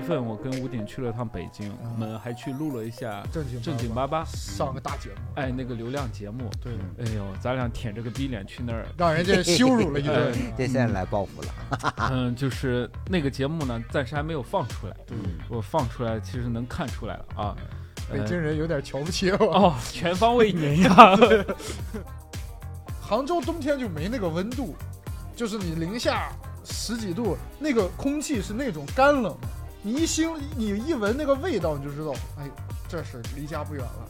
月份我跟吴鼎去了趟北京，我们还去录了一下正经正经八八，上个大节目，哎，那个流量节目。对，哎呦，咱俩舔着个逼脸去那儿，让人家羞辱了一顿。这现在来报复了。嗯，就是那个节目呢，暂时还没有放出来。嗯，我放出来，其实能看出来了啊。北京人有点瞧不起我。哦，全方位碾压。杭州冬天就没那个温度，就是你零下十几度，那个空气是那种干冷的。你一腥，你一闻那个味道，你就知道，哎，这是离家不远了。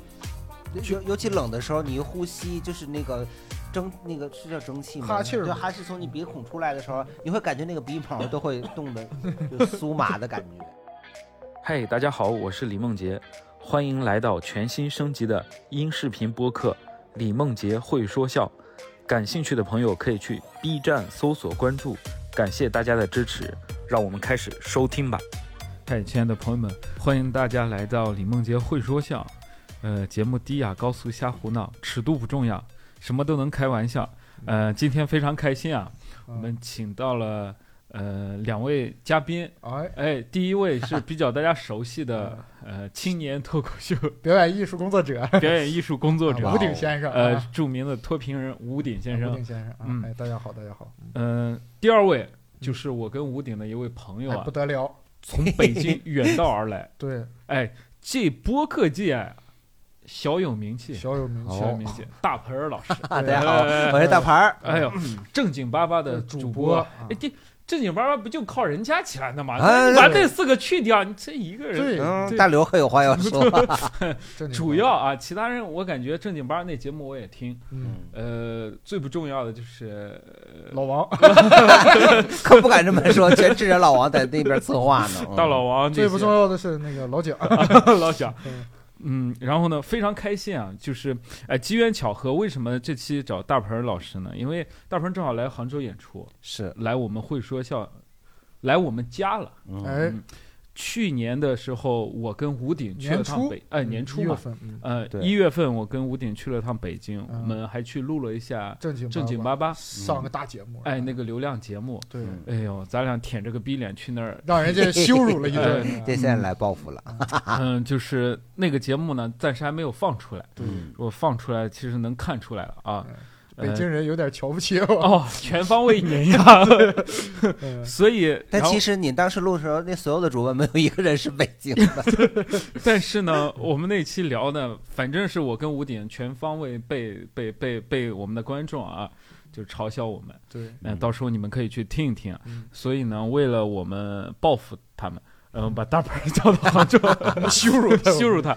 尤尤其冷的时候，你一呼吸就是那个蒸，那个是叫蒸汽吗？哈气儿就哈气从你鼻孔出来的时候，你会感觉那个鼻毛都会冻得就酥麻的感觉。嗨，大家好，我是李梦洁，欢迎来到全新升级的音视频播客《李梦洁会说笑》。感兴趣的朋友可以去 B 站搜索关注，感谢大家的支持，让我们开始收听吧。嗨，亲爱的朋友们，欢迎大家来到李梦洁会说笑。呃，节目低雅高俗瞎胡闹，尺度不重要，什么都能开玩笑。呃，今天非常开心啊，我们请到了呃两位嘉宾。哎。哎，第一位是比较大家熟悉的呃青年脱口秀 表演艺术工作者。表演艺术工作者。吴鼎先生，呃啊。著名的脱贫人吴鼎先生。吴鼎。先生啊嗯，哎，大家好，大家好，嗯、第二位就是我跟吴鼎的一位朋友啊。哎不，得了，从北京 远道而来。对，哎，这播客界小有名气，小有名气哦小有名气。大盆儿老师，啊，大家好，我是大盆儿。哎呦，正经巴巴的主播哎，这正经巴巴不就靠人家起来的吗？哎把这四个去掉，你这一个人。对，嗯，对大刘还有话要说。主要啊，其他人我感觉正经八那节目我也听，嗯，呃，最不重要的就是呃老王 可不敢这么说，全指着老王在那边策划呢。嗯大老王这最不些重要的是那个老蒋，老蒋嗯，嗯，然后呢，非常开心啊，就是哎，机缘巧合，为什么这期找大鹏老师呢？因为大鹏正好来杭州演出，是，来我们会说笑，来我们家了。嗯去年的时候，我跟吴鼎去了趟北，哎，年初嘛，一月份，嗯。呃，一月份我跟吴鼎去了趟北京，嗯。我们还去录了一下正经正经八八，上个大节目，哎，那个流量节目。对，嗯哎呦，咱俩舔着个逼脸去那儿，让人家羞辱了 一哎顿，这现在来报复了。嗯，就是那个节目呢，暂时还没有放出来。嗯我放出来，其实能看出来了啊。北京呃人有点瞧不起我，哦，全方位碾压，嗯 所以，但其实你当时录的时候，那所有的主播没有一个人是北京的。但是呢，我们那期聊的，反正是我跟吴鼎全方位被被被被我们的观众啊，就嘲笑我们。对，那到时候你们可以去听一听。嗯所以呢，为了我们报复他们，嗯、把大鹏叫到杭州羞辱他，羞辱他，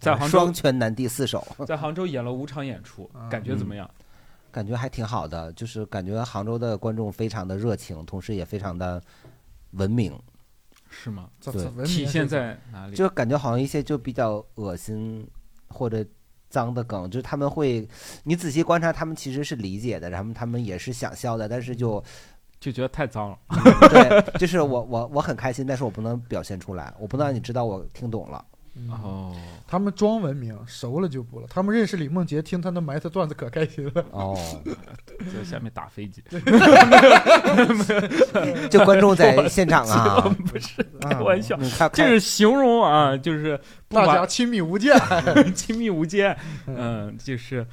在杭州双拳难敌四手，在杭州演了五场演出，啊感觉怎么样？感觉还挺好的。就是感觉杭州的观众非常的热情，同时也非常的文明。是吗？对体现在哪里？就感觉好像一些就比较恶心或者脏的梗，就是他们会，你仔细观察，他们其实是理解的，然后他们也是想笑的，但是就就觉得太脏了。对，就是我我我很开心，但是我不能表现出来，我不能让你知道我听懂了。嗯哦，他们装文明，熟了就不了。他们认识李梦洁，听他那埋汰段子可开心了。哦，在下面打飞机，就观众在现场啊，不是开啊玩笑，这是形容啊，就是大家亲密无间。亲密无间，嗯，就是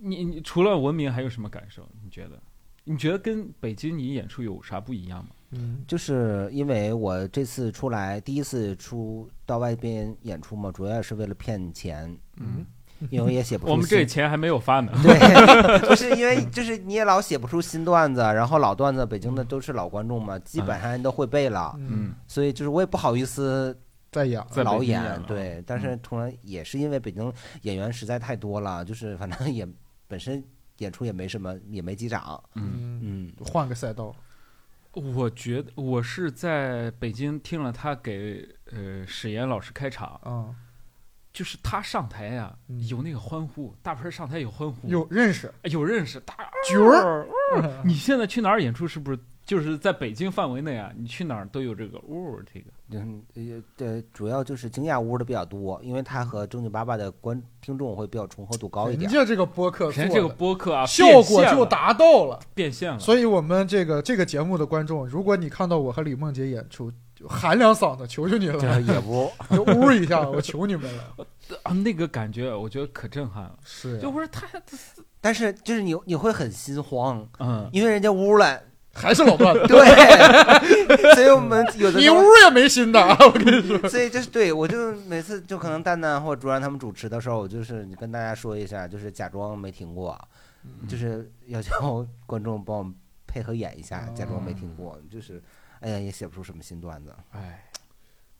你你除了文明还有什么感受？你觉得？你觉得跟北京你演出有啥不一样吗？嗯。就是因为我这次出来第一次出到外边演出嘛，主要也是为了骗钱，嗯，因为也写不出我们这新钱还没有发呢。对，就是因为就是你也老写不出新段子，然后老段子北京的都是老观众嘛，基本上人都会背了，嗯，所以就是我也不好意思再演，在北老演对，但是同样也是因为北京演员实在太多了，就是反正也本身演出也没什么，也没几场，嗯，嗯，嗯，换个赛道。我觉得我是在北京听了他给呃史岩老师开场，啊，就是他上台呀、嗯有那个欢呼，大盆上台有欢呼，有认识哎有认识大角儿，嗯你现在去哪儿演出？是不是就是在北京范围内啊？你去哪儿都有这个哦，这个嗯，呃，对，主要就是惊讶屋的比较多，因为它和正经八八的观听众会比较重合度高一点。人家这个播客做人家这个播客啊，效果就达到了。变现了。所以，我们这个这个节目的观众，如果你看到我和李梦洁演出，就喊两嗓子，求求你这了，也不，就呜一下，我求你们了。啊，那个感觉我觉得可震撼了，是呀就不是太，但是就是你你会很心慌，嗯，因为人家屋了，还是老段子，对，所以我们有的你屋也没新的啊，我跟你说。所以就是对我就每次就可能蛋蛋或者卓然他们主持的时候，我就是你跟大家说一下，就是假装没听过，就是要求观众帮我们配合演一下，假装没听过，就是哎呀也写不出什么新段子。哎，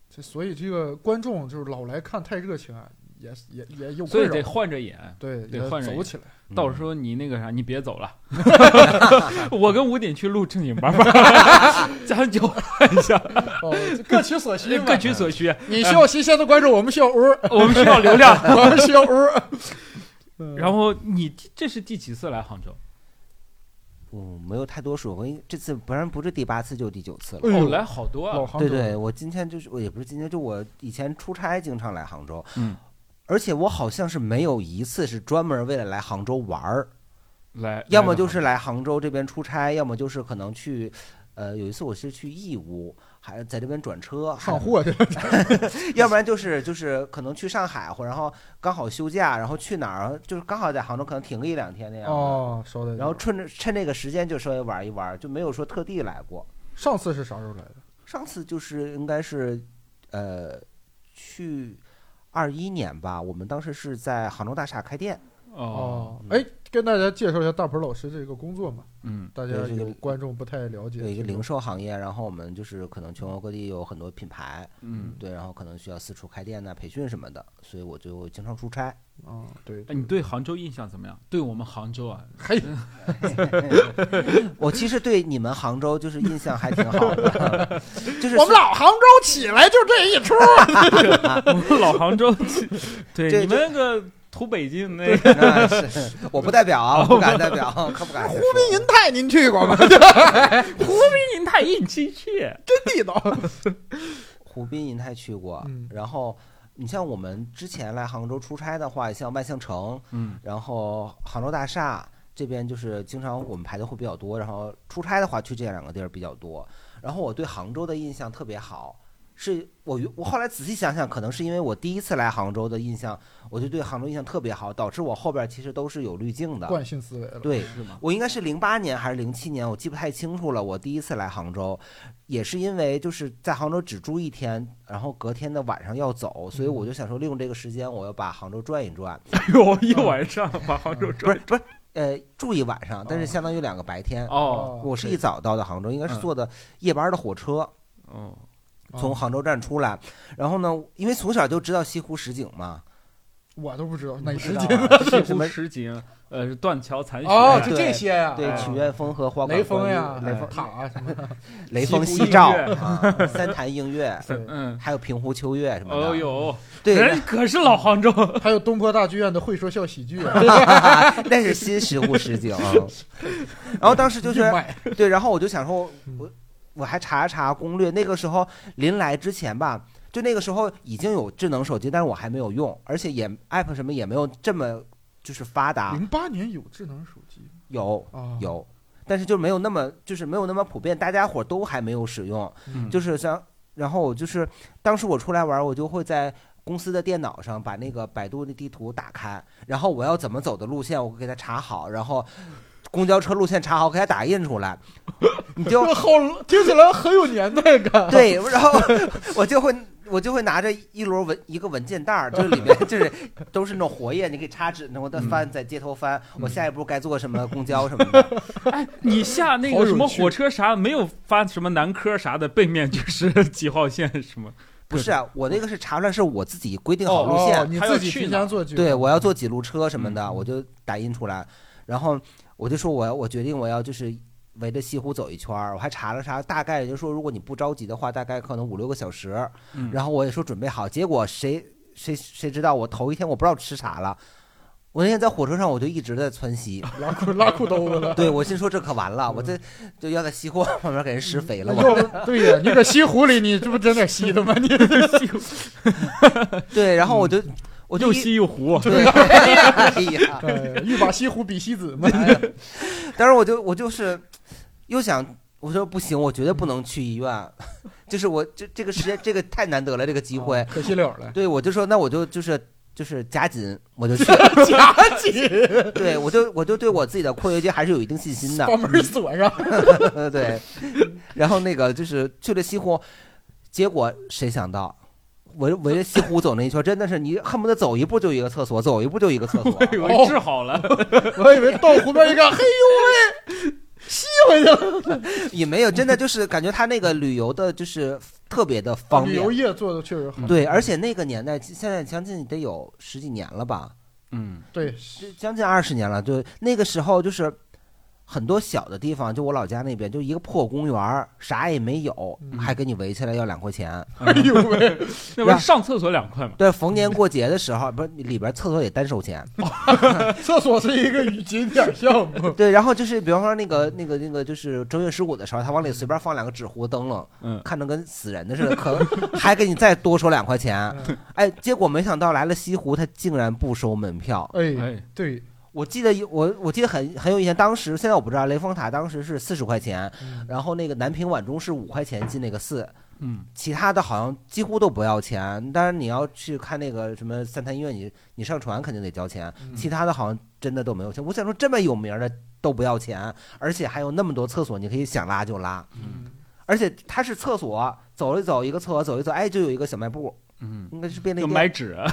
这所以这个观众就是老来看太热情啊，也也也有所以得。换着演。对，得换人走起来。到时候你那个啥，你别走了，我跟吴鼎去录正经八百，咱就换一下，哦，各取所需嘛，各取所需。你需要新鲜的观众，我们需要屋，我们需要流量。我们需要屋。嗯然后你这是第几次来杭州？嗯，没有太多数，我因为这次不然不是第八次就第九次了。来好多啊！对对，我今天就是我也不是今天，就我以前出差经常来杭州，嗯，而且我好像是没有一次是专门为了来杭州玩儿，来，要么就是来杭州这边出差，要么就是可能去，呃，有一次我是去义乌，还在这边转车上货去，要不然就是就是可能去上海，或然后刚好休假，然后去哪儿，就是刚好在杭州可能停个一两天那样的。哦。然后趁着趁这个时间就稍微玩一玩，就没有说特地来过。上次是啥时候来的？上次就是应该是，呃，去二一年吧，我们当时是在杭州大厦开店。哦，哦，哎，跟大家介绍一下大鹏老师这个工作嘛，嗯，大家这个有观众不太了解。有一个零售行业，然后我们就是可能全国各地有很多品牌，嗯，对，然后可能需要四处开店呐、培训什么的，所以我就经常出差。啊，对，哎，你对杭州印象怎么样？对我们杭州啊，嘿，我其实对你们杭州就是印象还挺好的，就是我们老杭州起来就这一出，我们老杭州，对这你们那个土北京那个，那是我不代表啊，我不敢代表，可不敢。湖滨银泰您去过吗？湖滨银泰一起去，真地道。湖滨银泰去过，嗯然后你像我们之前来杭州出差的话，像万象城，嗯，然后杭州大厦这边就是经常我们排的会比较多，然后出差的话去这两个地儿比较多。然后我对杭州的印象特别好，是我我后来仔细想想，可能是因为我第一次来杭州的印象，我就对杭州印象特别好，导致我后边其实都是有滤镜的。惯性思维了。对，是吗？我应该是零八年还是零七年，我记不太清楚了。我第一次来杭州，也是因为就是在杭州只住一天，然后隔天的晚上要走，所以我就想说利用这个时间，我要把杭州转一转。哎呦，一晚上把杭州转不转是不是，呃，住一晚上，但是相当于两个白天。哦我是一早到的杭州，应该是嗯坐的夜班的火车，哦，从杭州站出来。然后呢，因为从小就知道西湖十景嘛，我都不知道哪不知道时间啊就是西湖什么十景，呃，断桥残雪，哦，就这些呀，对啊曲院风荷、花雷锋呀，雷锋塔啊什么，雷锋夕照啊，三潭映月，嗯，还有平湖秋月什么的。哦呦，对，人可是老杭州，还有东坡大剧院的会说笑喜剧啊，那是新石湖十景。然后当时就是对，然后我就想说，嗯我我还查了查攻略。那个时候临来之前吧，就那个时候已经有智能手机，但是我还没有用，而且也 app 什么也没有这么就是发达。零八年有智能手机有啊，有，但是就没有那么就是没有那么普遍，大家伙都还没有使用。嗯就是像，然后我就是当时我出来玩，我就会在公司的电脑上把那个百度的地图打开，然后我要怎么走的路线，我给它查好，然后公交车路线查好，给它打印出来，你就这 好听起来很有年代感。对，然后 我就会。我就会拿着一摞文一个文件袋儿，就是里面就是都是那种活页，你可以插纸，我再翻，在街头翻，我下一步该坐什么公交什么的。哎，你下那个什么火车啥没有发什么南科啥的，背面就是几号线什么？不是啊，我那个是查出来是我自己规定好哦路线，哦，你还要自己提去哪前做。对，我要坐几路车什么的，嗯我就打印出来，然后我就说我要我决定我要就是围着西湖走一圈儿，我还查了查，大概也就是说如果你不着急的话，大概可能五六个小时。嗯然后我也说准备好，结果谁谁谁知道我头一天我不知道吃啥了。我那天在火车上，我就一直在窜稀，拉裤拉裤兜子了。对我心说这可完了，我这就要在西湖旁边给人施肥了。对呀，你搁西湖里，你这不整点稀的吗？你 对，然后我就我就又一西又湖，对，哎呀，把西湖比西子嘛。当时我就我就是又想我说不行，我绝对不能去医院，就是我这这个时间这个太难得了，这个机会。可惜了了，对，我就说那我就就是就是加紧，我就去。加紧，对，我就我就对我自己的括约肌还是有一定信心的。把门锁上。对，然后那个就是去了西湖，结果谁想到，围围着西湖走那一圈，真的是你恨不得走一步就一个厕所，走一步就一个厕所。以为治好了，我以为到湖边一看，嘿呦喂，吸回去了。也没有，真的就是感觉他那个旅游的，就是特别的方便旅游便。业做的确实好。对，而且那个年代现在将近得有十几年了吧，嗯，对，就将近二十年了。就那个时候，就是很多小的地方，就我老家那边，就一个破公园儿，啥也没有，嗯还给你围起来要两块钱。哎呦喂，那不是上厕所两块吗？对，逢年过节的时候，不是里边厕所也单收钱。厕所是一个景点项目。对，然后就是比方说那个那个那个，就是正月十五的时候，他往里随便放两个纸糊灯笼，嗯，看着跟死人的似的，可能还给你再多收两块钱。哎，结果没想到来了西湖，他竟然不收门票。哎，哎，对，我记得有我我记得很很有印象，当时现在我不知道，雷峰塔当时是四十块钱，然后那个南屏晚钟是五块钱进那个寺，嗯，其他的好像几乎都不要钱。当然你要去看那个什么三潭医院，你你上船肯定得交钱，嗯。其他的好像真的都没有钱。我想说这么有名的都不要钱，而且还有那么多厕所，你可以想拉就拉，嗯，而且它是厕所，走一走一个厕所走一走，哎，就有一个小卖部，嗯，应该是便利就店，买纸，啊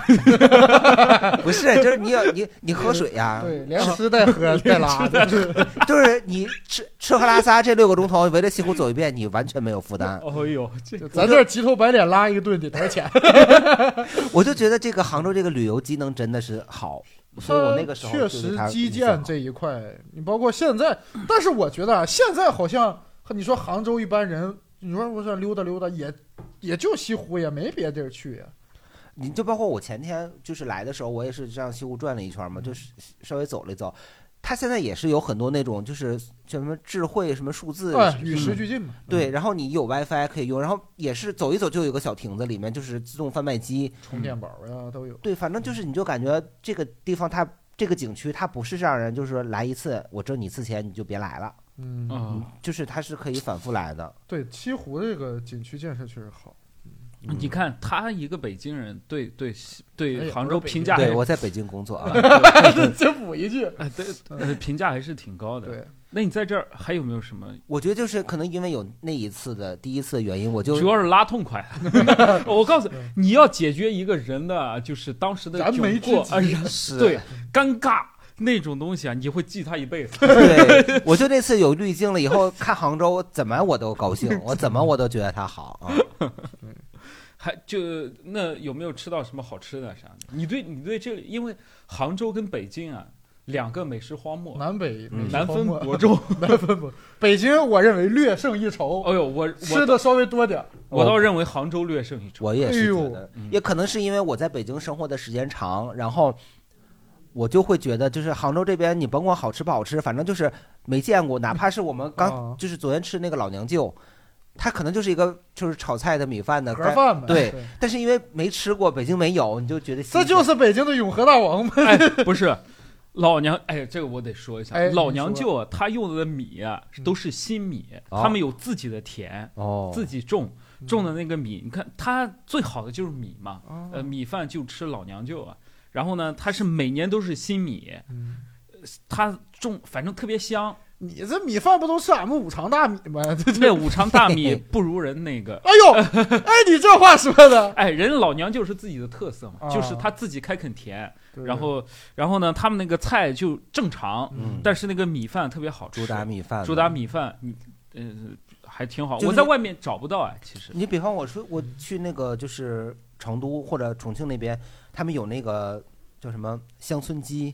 不是，就是你要你你喝水呀、对，连吃带喝 带拉的，就是你吃吃喝拉撒这六个钟头围着西湖走一遍，你完全没有负担。哦呦，这就咱这急头白脸拉一个顿得多少钱？我就觉得这个杭州这个旅游机能真的是好，所以我那个时候确实基建这一块，你包括现在，但是我觉得啊，现在好像你说杭州一般人，你说我想溜达溜达，也也就西湖，也没别地儿去呀。你就包括我前天就是来的时候，我也是这样西湖转了一圈嘛，就是稍微走了一走。它现在也是有很多那种就是叫什么智慧什么数字，哎，与时俱进嘛。对，然后你有 WiFi 可以用，然后也是走一走就有个小亭子，里面就是自动贩卖机，充电宝呀都有。对，反正就是你就感觉这个地方它这个景区它不是让人就是说来一次我挣你一次钱你就别来了，嗯，啊，就是它是可以反复来的。对，西湖这个景区建设确实好。你看他一个北京人对对哎对杭州评价还对，我在北京工作啊，再补一句，哎对呃评价还是挺高的。对，那你在这儿还有没有什么？我觉得就是可能因为有那一次的第一次的原因，我就主要是拉痛快。我告诉你，你要解决一个人的就是当时的窘燃眉之急迫啊，然是。对尴尬那种东西啊，你会记他一辈子。对，我就那次有滤镜了以后，看杭州怎么我都高兴，我怎么我都觉得它好啊。还就那有没有吃到什么好吃的啥的？你对你对这里，因为杭州跟北京啊，两个美食荒漠，南北嗯美食难分伯仲。难分伯。北京我认为略胜一筹，哎呦，我我吃的稍微多点儿。我倒认为杭州略胜一筹。我也是觉得，嗯也可能是因为我在北京生活的时间长，然后我就会觉得，就是杭州这边，你甭管好吃不好吃，反正就是没见过，哪怕是我们刚、啊就是昨天吃那个老娘舅，它可能就是一个就是炒菜的米饭的干盒饭呗，对但是因为没吃过，北京没有，你就觉得新鲜。这就是北京的永和大王嘛。哎，不是。老娘，哎，这个我得说一下，哎老娘舅啊，他用的米都是新米，哦。他们有自己的田，哦，自己种嗯种的那个米，你看他最好的就是米嘛，啊呃，米饭就吃老娘舅啊。然后呢，它是每年都是新米，嗯它种反正特别香。你这米饭不都是俺们五常大米吗？那五常大米 不如人那个，哎呦，哎，你这话说的，哎，人老娘就是自己的特色嘛，啊就是他自己开垦田，然后然后呢，他们那个菜就正常，嗯，但是那个米饭特别好吃。主打米饭，主打米饭，你呃还挺好。就是我在外面找不到哎，其实你比方我说我去那个就是成都或者重庆那边，他们有那个叫什么乡村鸡，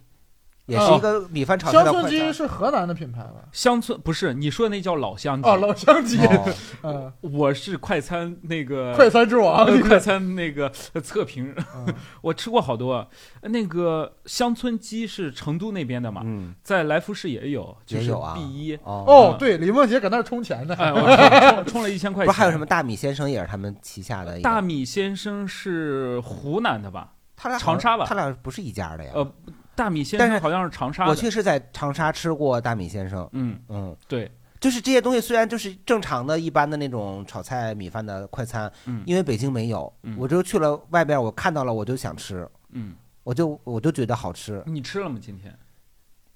也是一个米饭炒乡村鸡的快餐。是河南的品牌吧？乡村不是你说的那叫老乡鸡，哦，老乡鸡，哦。嗯，我是快餐那个快餐之王，呃 快餐那个呃测评，嗯。我吃过好多。那个乡村鸡是成都那边的嘛，嗯，在来福士也有，就是也有啊。B 一。哦。哦，对，李梦洁搁那儿充钱呢，哎，我充充了一千块钱。不是还有什么大米先生也是他们旗下的一个？大米先生是湖南的吧？他俩长沙吧他俩不是一家的呀。呃，大米先但是生好像是长沙的。我确实在长沙吃过大米先生，嗯，嗯，对，就是这些东西虽然就是正常的一般的那种炒菜米饭的快餐，嗯因为北京没有，嗯我就去了外边，我看到了我就想吃，嗯，我就我就觉得好吃，你吃了吗？今天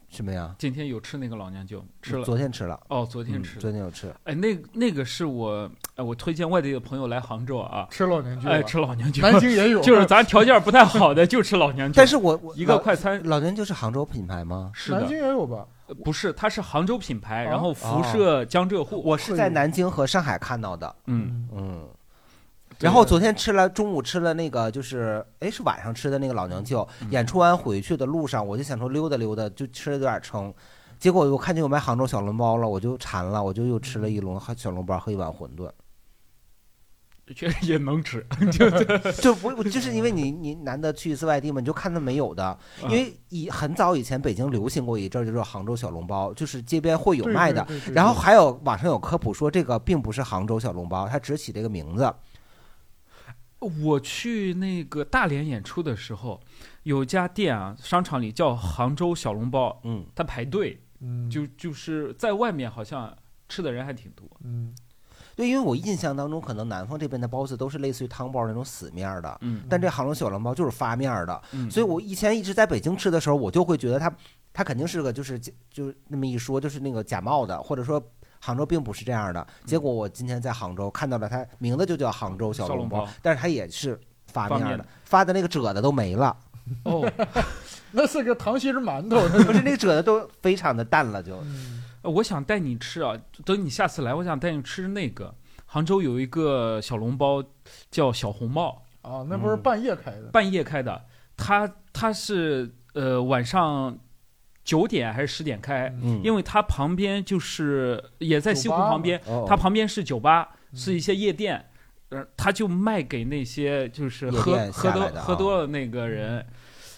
什么呀？今天有吃那个老娘舅？吃了。昨天吃了，哦，昨天嗯吃的。昨天有吃，哎，那那个是我，哎，我推荐外地的朋友来杭州啊，吃老年酒啊，哎，吃老娘舅。南京也有，就是咱条件不太好的就吃老娘舅。但是我我一个快餐老娘舅是杭州品牌吗？是南京的，也有吧？呃不是，它是杭州品牌，哦然后辐射江浙沪。我是在南京和上海看到的，嗯，嗯。对然后昨天吃了，中午吃了那个，就是哎，是晚上吃的那个老娘舅。嗯演出完回去的路上，我就想说溜达溜达，就吃的有点撑。结果我看见有卖杭州小笼包了，我就馋了，我就又吃了一笼小笼包和一碗馄饨。确实也能吃。就 不就是因为你你难得去一次外地嘛，你就看他没有的。因为以很早以前北京流行过一阵儿，就是杭州小笼包，就是街边会有卖的。，然后还有网上有科普说这个并不是杭州小笼包，它只起这个名字。我去那个大连演出的时候，有家店啊，商场里叫杭州小笼包，嗯，它排队，嗯，就就是在外面好像吃的人还挺多。嗯，对，因为我印象当中，可能南方这边的包子都是类似于汤包那种死面儿的，嗯但这杭州小笼包就是发面儿的。嗯，所以我以前一直在北京吃的时候，我就会觉得它它肯定是个就是就那么一说就是那个假冒的，或者说杭州并不是这样的。结果我今天在杭州看到了它名字就叫杭州小笼包但是它也是发面的发的，那个褶子都没了，哦，那是个糖心儿馒头，不是那个褶子都非常的淡了就。我想带你吃啊，等你下次来，我想带你吃那个。杭州有一个小笼包叫小红帽，啊，那不是嗯。半夜开的，半夜开的，它它是呃晚上九点还是十点开，嗯，因为它旁边就是也在西湖旁边，哦。它旁边是酒吧，嗯。是一些夜店，呃，他就卖给那些就是喝喝多喝多了那个人，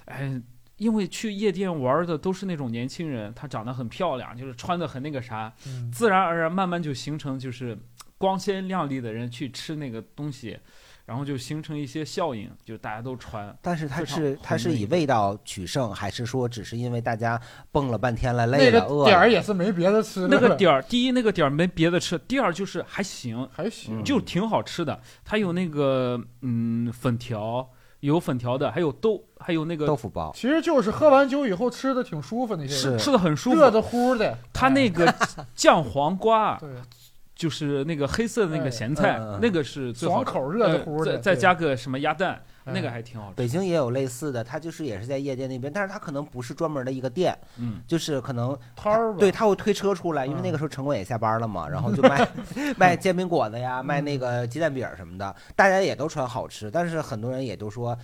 哎。因为去夜店玩的都是那种年轻人，她长得很漂亮，就是穿的很那个啥，嗯。自然而然慢慢就形成就是光鲜亮丽的人去吃那个东西，然后就形成一些效应，就大家都穿。但是它是它是以味道取胜，还是说只是因为大家蹦了半天了，累了，饿个点儿？也是没别的吃的，那个点儿，第一那个点儿没别的吃，第二就是还行，还行，嗯就挺好吃的。它有那个嗯粉条，有粉条的，还有豆，还有那个豆腐包，其实就是喝完酒以后吃的挺舒服那些是人，吃的很舒服。热的乎的，它那个 酱黄瓜哎对就是那个黑色的那个哎咸菜那个是最好。爽口热的乎的，呃再再加个什么鸭蛋，哎那个还挺好吃。北京也有类似的，它就是也是在夜店那边，但是它可能不是专门的一个店，嗯，就是可能摊儿吧，对，他会推车出来，因为那个时候城管也下班了嘛，然后就 卖卖煎饼果子呀，卖那个鸡蛋饼什么的，大家也都穿好吃，但是很多人也都说，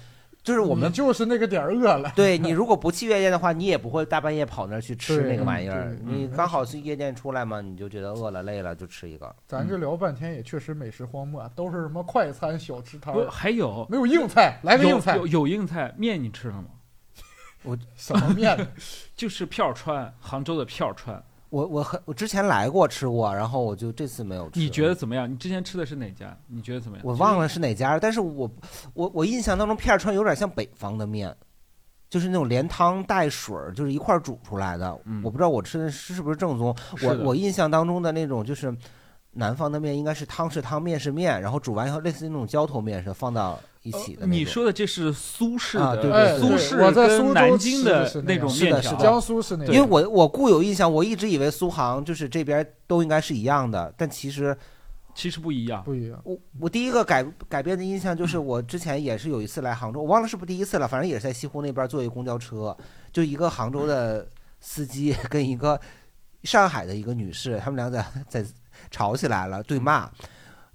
就是我们就是那个点儿饿了，对你 如果不去夜店的话，你也不会大半夜跑那儿去吃那个玩意儿，你嗯刚好去夜店出来嘛，你就觉得饿了累了就吃一个。咱这聊半天也确实美食荒漠，都是什么快餐小吃摊儿，还有没有硬菜，来个硬菜有，有硬菜面，你吃了吗？我什么面？就是片儿川，杭州的片儿川。我我很我之前来过吃过，然后我就这次没有吃。你觉得？怎么样？你之前吃的是哪家？你觉得怎么样？我忘了是哪家，但是我我我印象当中片儿川有点像北方的面，就是那种连汤带水儿，就是一块儿煮出来的。嗯我不知道我吃的是是不是正宗。我我印象当中的那种就是南方的面应该是汤是汤，面是面，然后煮完以后类似于那种浇头面是放到一起的。你说的这是苏式的，啊对不，对苏式我在苏州跟南京的是那种面条是的是的，江苏是那样，因为我我固有印象，我一直以为苏杭就是这边都应该是一样的，但其实其实不一样。不一样。我我第一个改改变的印象就是我之前也是有一次来杭州，我忘了是不是第一次了，反正也是在西湖那边坐一公交车，就一个杭州的司机跟一个上海的一个女士，他们俩在在吵起来了，对骂，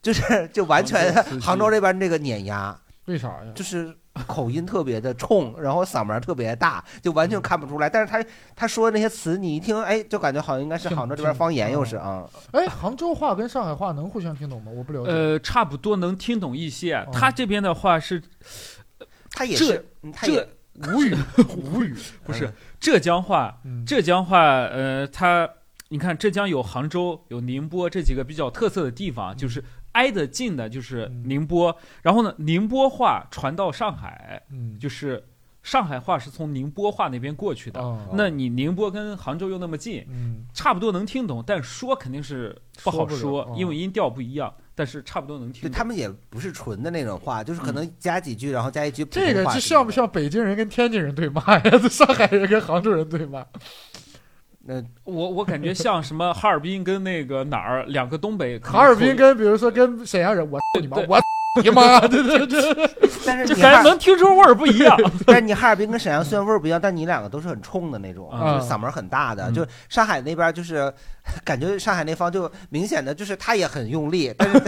就是就完全杭州这边那个碾压，为啥呀？就是口音特别的冲，然后嗓门特别大，就完全看不出来。但是他他说的那些词，你一听，哎，就感觉好像应该是杭州这边方言，嗯又是啊。哎，杭州话跟上海话能互相听懂吗？我不了解。呃，差不多能听懂一些。哦他这边的话是这他也是，嗯他也无 语，无语，不是浙江话？嗯，浙江话，呃，他你看浙江有杭州、有宁波这几个比较特色的地方，就是挨得近的，就是嗯宁波。然后呢，宁波话传到上海，嗯，就是上海话是从宁波话那边过去的，哦那你宁波跟杭州又那么近，嗯，差不多能听懂，但说肯定是不好说说，哦因为音调不一样，但是差不多能听懂。对他们也不是纯的那种话，就是可能加几句，然后加一句这个？这像不像北京人跟天津人对骂呀？这 上海人跟杭州人对骂？那我我感觉像什么哈尔滨跟那个哪儿两个东北哈尔滨跟比如说跟沈阳人，我你妈，对我 你妈，对对对，就但是你哈，感觉能听出味儿不一样。但是你哈尔滨跟沈阳虽然味儿不一样，但你两个都是很冲的那种，啊就是嗓门很大的。嗯就上海那边就是感觉上海那方就明显的就是他也很用力，但是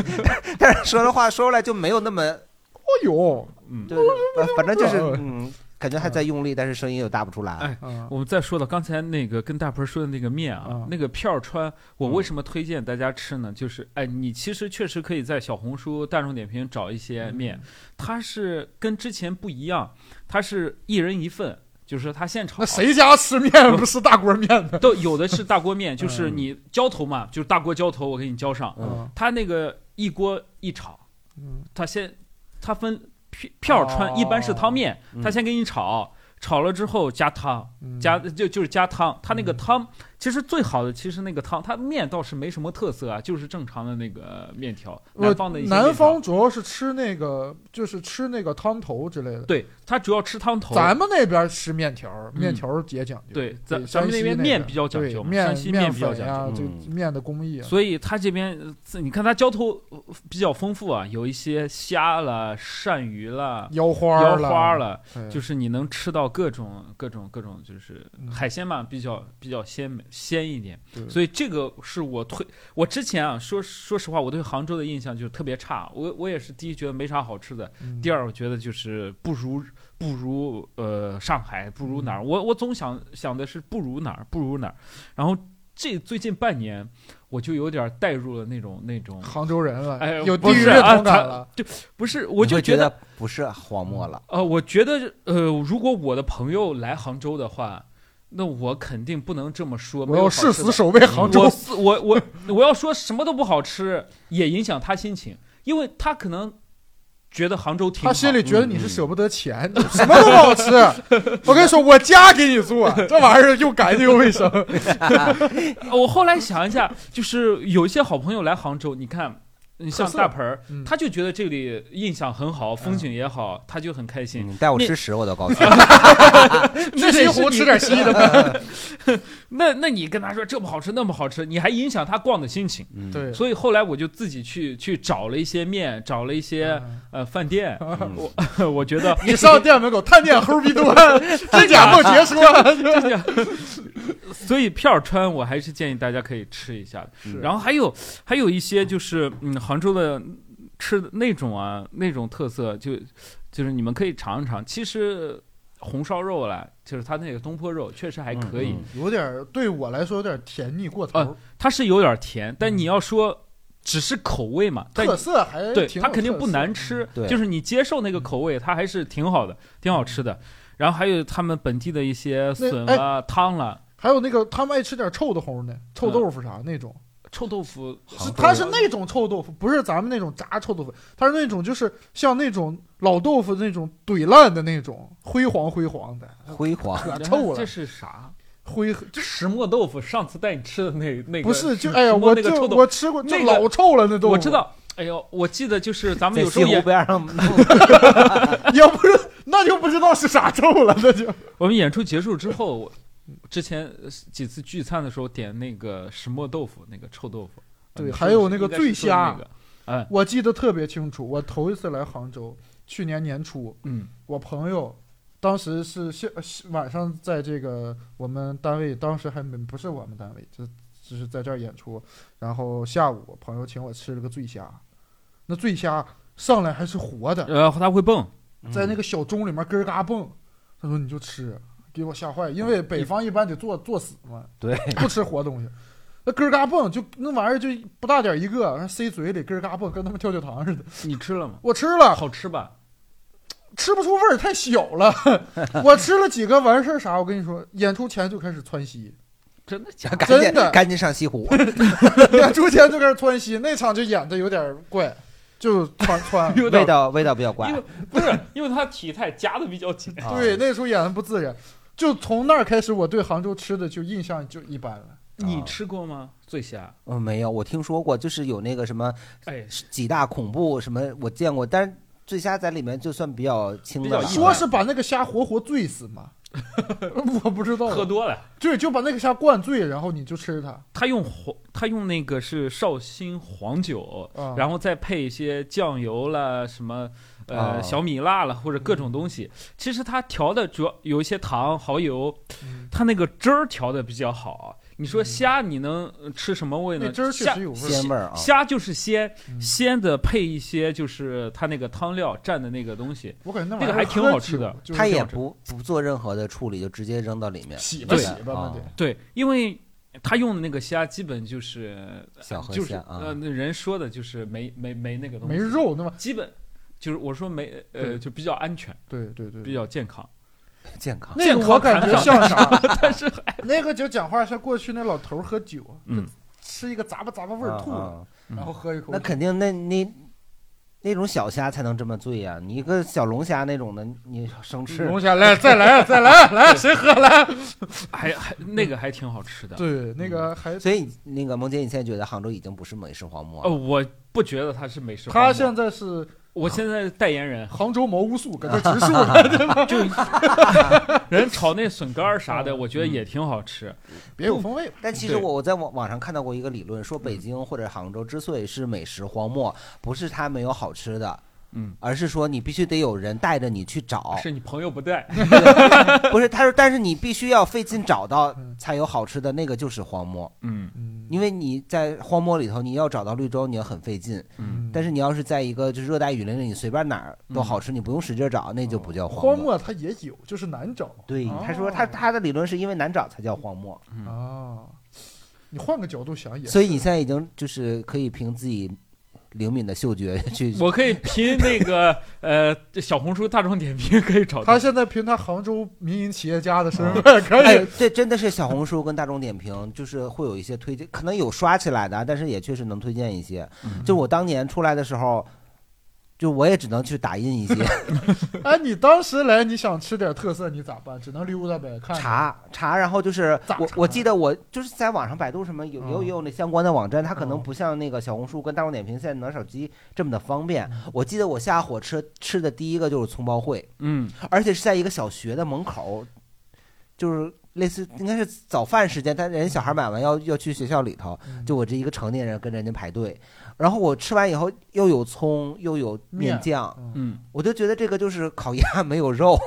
但是说的话说出来就没有那么哦呦，嗯，就是呃反正就是嗯，感觉还在用力，但是声音又大不出来。我们再说到刚才那个跟大鹏说的那个面啊，嗯那个片儿川，我嗯为什么推荐大家吃呢？就是哎，你其实确实可以在小红书、大众点评找一些面，它是跟之前不一样，它是一人一份，就是它现炒。那谁家吃面不是大锅面呢？都有的是大锅面，就是嗯你浇头嘛，就是大锅浇头，我给你浇上。嗯它那个一锅一炒，嗯它先它分片片儿川，哦一般是汤面，他先给你炒，炒了之后加汤，嗯加就就是加汤，它那个嗯汤其实最好的，其实那个汤，它面倒是没什么特色啊，就是正常的那个面条，南方的一些南方主要是吃那个，就是吃那个汤头之类的。对它主要吃汤头。咱们那边吃面条，嗯面条也讲究。对咱咱们那边边面比较讲究山西面比较讲究。究这面的工艺啊。所以它这边，呃你看它浇头呃比较丰富啊，有一些虾了、鳝鱼了、腰花腰了，花了，就是你能吃到各种各种各种，就是嗯海鲜嘛，比较比较鲜美鲜一点。所以这个是我推，我之前啊，说说实话，我对杭州的印象就是特别差。我我也是第一觉得没啥好吃的，嗯第二我觉得就是不如不如呃上海，不如嗯哪儿。我我总想想的是不如哪儿，不如哪儿。然后这最近半年，我就有点带入了那种那种，杭州人了，哎有地域同感了。不是，我就觉得不是荒漠了。呃，我觉得呃，如果我的朋友来杭州的话，那我肯定不能这么说。没有我要誓死守卫杭州我。我我我要说什么都不好吃，也影响他心情，因为他可能觉得杭州挺好。他心里觉得你嗯是舍不得钱，你什么都不好吃。我跟你说，我家给你做，这玩意儿又干净又卫生。我后来想一下，就是有一些好朋友来杭州，你看。你像大盆儿，嗯他就觉得这里印象很好，风景也好，他就很开心。你带我吃屎我都高兴。那去西湖吃点稀的呗。那那你跟他说这不好吃那不好吃，你还影响他逛的心情。嗯，对，所以后来我就自己去去找了一些面，找了一些呃饭店，嗯我我觉得你上店门口探店齁逼多，真假不结说。所以片儿川我还是建议大家可以吃一下然后还有还有一些就是嗯杭州的吃的那种啊那种特色就就是你们可以尝一尝。其实红烧肉啦，就是它那个东坡肉确实还可以，嗯有点儿对我来说有点甜腻过头啊，它是有点甜，但你要说只是口味嘛，但特色还对挺有它肯定不难吃，对就是你接受那个口味，它还是挺好的，挺好吃的。然后还有他们本地的一些笋哎啦、汤啦、还有那个他们爱吃点臭的齁的，臭豆腐啥那种。臭豆腐，是它是那种臭豆腐，不是咱们那种炸臭豆腐，它是那种就是像那种老豆腐那种怼烂的那种，灰黄灰黄的，灰黄。可臭了这，是啥？灰石磨豆腐，上次带你吃的那那个不是就哎呀，我就我吃过，就那老臭了那豆腐，我知，道。哎呦，我记得就是咱们有时候演上，也不是，那就不知道是啥臭了，那就我们演出结束之后，我之前呃几次聚餐的时候点那个石磨豆腐，那个臭豆腐。对还有那个醉虾我记得特别清楚。我头一次来杭州，去年年初，嗯我朋友当时是下晚上在这个我们单位，当时还没不是我们单位，这只是在这儿演出。然后下午朋友请我吃了个醉虾，那醉虾上来还是活的，然后它会蹦，在那个小盅里面咯儿嘎蹦。他说你就吃，给我吓坏，因为北方一般得做做死嘛，对，不吃活东西。那咯儿嘎蹦就那玩意儿就不大点一个，然后塞嘴里咯儿嘎蹦，跟他们跳跳糖似的。你吃了吗？我吃了，好吃吧？吃不出味儿，太小了。我吃了几个完事儿啥？我跟你说，演出前就开始窜稀，真的假赶真的赶紧上西湖。演出前就开始窜稀，那场就演的有点怪。就窜窜。味道味道比较怪因。为不是因为他体态夹的比较紧。啊对，那时候演的不自然。就从那儿开始，我对杭州吃的就印象就一般了。你吃过吗？醉虾？嗯，没有，我听说过，就是有那个什么哎，几大恐怖什么，我见过，但是醉虾在里面就算比较轻的说是把那个虾活活醉死吗？我不知道。喝多了。对，就把那个虾灌醉，然后你就吃它。他用黄，他用那个是绍兴黄酒，啊，然后再配一些酱油啦，什么呃、啊小米辣了，或者各种东西。其实它调的主要有一些糖、蚝油，嗯它那个汁儿调的比较好。你说虾，你能呃吃什么味呢？那汁儿确虾实有味儿。鲜味儿啊，虾就是鲜，嗯鲜的配一些就是它那个汤料蘸的那个东西，我感觉那那个还挺好吃的它也不不做任何的处理，就直接扔到里面。对洗吧洗吧啊。对，因为他用的那个虾基本就是小河就是虾啊呃，那人说的就是没没没那个东西，没肉那么基本就是我说没呃就比较安全，对对对，比较健康。健康。那个我感觉像啥？但是 那个就讲话像过去那老头儿喝酒，嗯，吃一个咂吧咂吧味儿吐了，然后喝一口。那肯定那那那种小虾才能这么醉呀、你一个小龙虾那种的，你生吃龙虾来再来再来来，谁喝来？还还那个还挺好吃的。对，那个还所以那个萌姐，你现在觉得杭州已经不是美食荒漠呃，了？我不觉得它是美食荒漠。他现在是我现在代言人，杭州毛乌素，搁这 植树呢，就 人炒那笋干儿啥的，嗯我觉得也挺好吃。别有风味。但其实我我在网网上看到过一个理论，说嗯北京或者杭州之所以是美食荒漠，不是它没有好吃的，嗯，而是说你必须得有人带着你去找。是你朋友不带，不是，他说，但是你必须要费劲找到嗯才有好吃的，那个就是荒漠。嗯嗯，因为你在荒漠里头，你要找到绿洲，你要很费劲。嗯，但是你要是在一个就是热带雨林里，你随便哪儿都好吃，你不用使劲找，那就不叫荒漠。荒漠它也有，就是难找。对，哦他说他他的理论是因为难找才叫荒漠，嗯啊，你换个角度想也。所以你现在已经就是可以凭自己灵敏的嗅觉 去。我可以拼那个呃小红书大众点评可以找到他。现在凭他杭州民营企业家的身份，可哎以，这真的是小红书跟大众点评，就是会有一些推荐，可能有刷起来的，但是也确实能推荐一些。嗯就我当年出来的时候，就我也只能去打印一些 哎，你当时来，你想吃点特色，你咋办？只能溜达呗，看看。查查，然后就是我我记得我就是在网上百度什么有有有那相关的网站，它可能嗯不像那个小红书跟大众点评现在拿手机这么的方便。嗯我记得我下火车吃的第一个就是葱包烩，嗯而且是在一个小学的门口，就是类似应该是早饭时间，但人小孩买完要要去学校里头，嗯就我这一个成年人跟着人家排队，然后我吃完以后又有葱又有面面酱，嗯嗯，我就觉得这个就是烤鸭没有肉，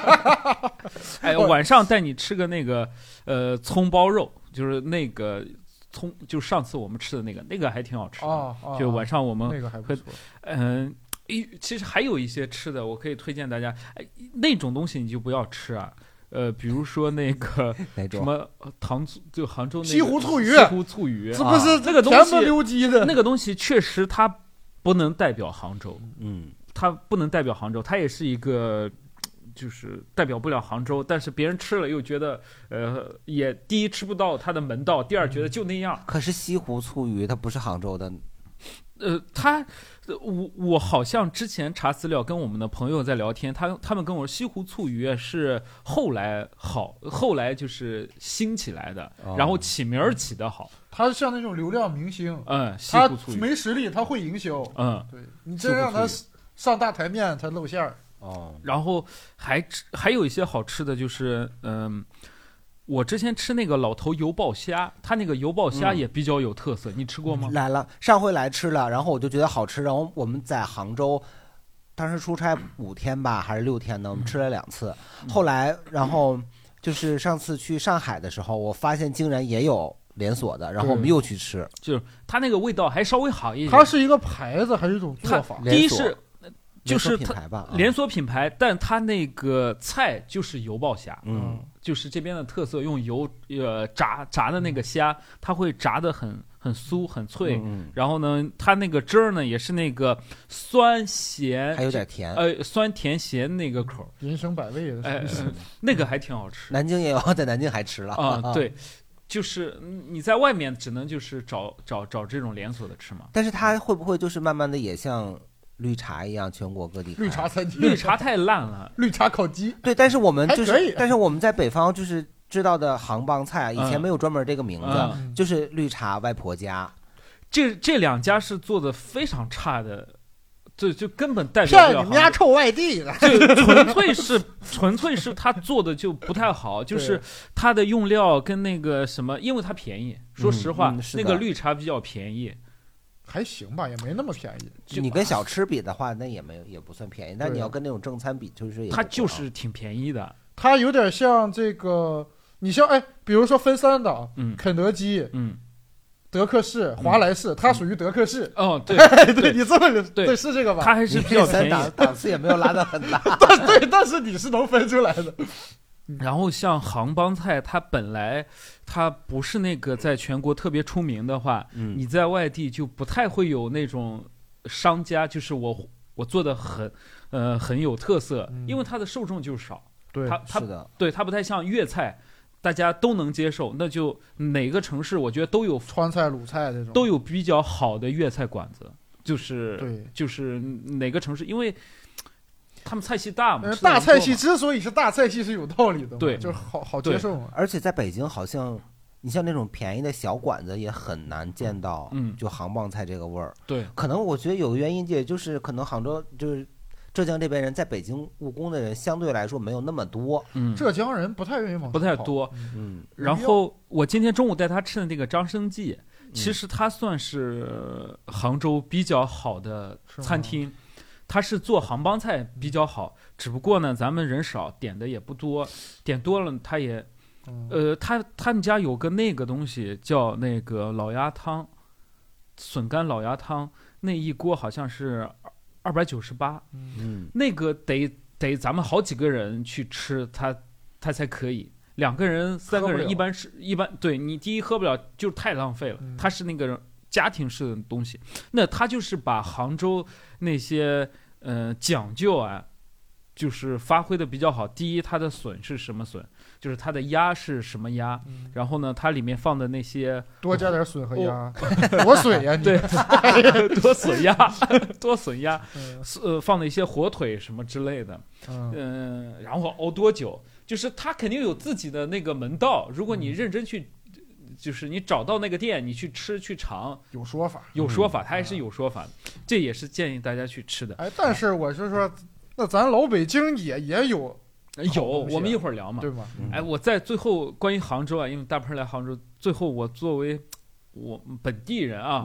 哎，晚上带你吃个那个呃葱包肉，就是那个葱，就上次我们吃的那个，那个还挺好吃的。啊啊，就晚上我们那个还不错。嗯，一其实还有一些吃的，我可以推荐大家。哎，那种东西你就不要吃啊。呃，比如说那个 什么呃糖醋，就杭州那个西湖醋鱼西湖醋鱼是不是啊那个东西甜不溜鸡的？那个东西确实它不能代表杭州，嗯。它不能代表杭州，它也是一个。就是代表不了杭州，但是别人吃了又觉得，呃，也第一吃不到它的门道，第二觉得就那样。可是西湖醋鱼它不是杭州的，呃，他，呃我我好像之前查资料跟我们的朋友在聊天，他他们跟我说西湖醋鱼是后来好，后来就是兴起来的，哦然后起名儿起的好，他像那种流量明星，嗯，西他湖醋鱼，没实力，他会营销。嗯，对你真让他上大台面，他露馅儿。哦，然后还吃还有一些好吃的就是，嗯。我之前吃那个老头油爆虾，他那个油爆虾嗯也比较有特色，你吃过吗？来了，上回来吃了，然后我就觉得好吃，然后我们在杭州。当时出差五天吧，还是六天呢？我们吃了两次。嗯后来，然后就是上次去上海的时候，我发现竟然也有连锁的，然后我们又去吃。就是它那个味道还稍微好一点。它是一个牌子还是一种做法？第一连锁是就是它品牌吧，啊连锁品牌，但它那个菜就是油爆虾，嗯，就是这边的特色，用油呃炸炸的那个虾，它会炸的很很酥很脆。嗯，然后呢，它那个汁儿呢也是那个酸咸，还有点甜。呃酸甜咸那个口儿，人生百味的哎、那个还挺好吃 南京也有，在南京还吃了啊。对，就是你在外面只能就是找找找这种连锁的吃嘛。但是它会不会就是慢慢的也像绿茶一样，全国各地绿茶餐厅，绿茶太烂了，绿茶烤鸡，对，但是我们就还可以。是，但是我们在北方就是知道的杭帮菜啊，以前嗯没有专门这个名字，嗯。就是绿茶外婆家。这这两家是做的非常差的，就就根本代表不骗你们家杭。臭外地的。就纯粹是 纯粹是他做的就不太好，就是他的用料跟那个什么，因为它便宜。说实话，嗯是的。那个绿茶比较便宜，还行吧，也没那么便宜。就你跟小吃比的话，那也没有也不算便宜，但你要跟那种正餐比，就是它就是挺便宜的。它有点像这个，你像哎，比如说分三档，嗯肯德基、嗯，德克士、华莱士，它属于德克士。哦，对，对你这么理对对是这个吧？它还是比较便宜。三档档次也没有拉的很大。但对，但是你是能分出来的。然后像杭帮菜，它本来它不是那个在全国特别出名的话，嗯。你在外地就不太会有那种商家，就是我我做的很呃很有特色，嗯。因为它的受众就少，对它它是的，对它不太像粤菜，大家都能接受，那就哪个城市我觉得都有川菜、鲁菜这种都有比较好的粤菜馆子，就是对。就是哪个城市，因为他们菜系大嘛大菜系之所以是大菜系是有道理的，对就是好好接受嘛。而且在北京好像。你像那种便宜的小馆子也很难见到，嗯就杭帮菜这个味儿。对，可能我觉得有个原因，也就是可能杭州就是浙江这边人在北京务工的人相对来说没有那么多。嗯，浙江人不太愿意往不太多。嗯，然后我今天中午带他吃的那个张生记，其嗯实它算是杭州比较好的餐厅，它是做杭帮菜比较好，只不过呢咱们人少，点的也不多，点多了他也嗯呃，他他们家有个那个东西叫那个老鸭汤，笋干老鸭汤，那一锅好像是二百九十八，嗯，那个得得咱们好几个人去吃，它它才可以。两个人、三个人一般是一般，对你第一喝不了就太浪费了。嗯它是那个家庭式的东西，那他就是把杭州那些呃讲究啊，就是发挥的比较好。第一，它的笋是什么笋？就是它的鸭是什么鸭？嗯然后呢，它里面放的那些多加点笋和鸭，多笋呀你。对 多笋鸭、多笋鸭，嗯呃，放的一些火腿什么之类的。嗯，嗯，然后熬多久？就是他肯定有自己的那个门道。如果你嗯认真去，就是你找到那个店，你去吃去尝，有说法。有说法，它还嗯是有说法的。这也是建议大家去吃的。哎，但是我是说，那咱老北京也也有，有，我们一会儿聊嘛。对吗？嗯哎，我在最后关于杭州啊，因为大鹏来杭州，最后我作为我本地人啊，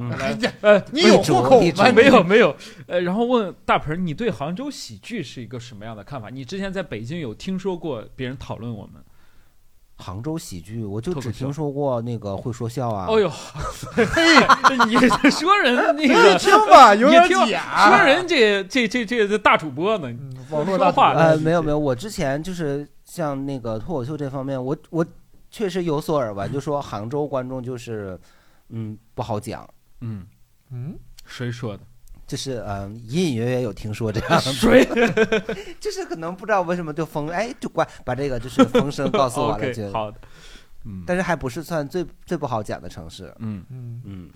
呃，你有户口吗？没有没有，呃，然后问大鹏，你对杭州喜剧是一个什么样的看法？你之前在北京有听说过别人讨论我们？杭州喜剧，我就只听说过那个会说笑啊。哦呦，嘿，你说人那 你个听吧，有点你听假。说人这这这这这大主播呢？嗯，网络大说话呃，没有没有，我之前就是像那个脱口秀这方面，我我确实有所耳闻，就说杭州观众就是嗯不好讲，嗯，嗯，谁说的？就是嗯隐隐约约有听说这样的，谁？就是可能不知道为什么就风哎就关把这个就是风声告诉我了 就好的。嗯，但是还不是算最最不好讲的城市，嗯嗯，嗯，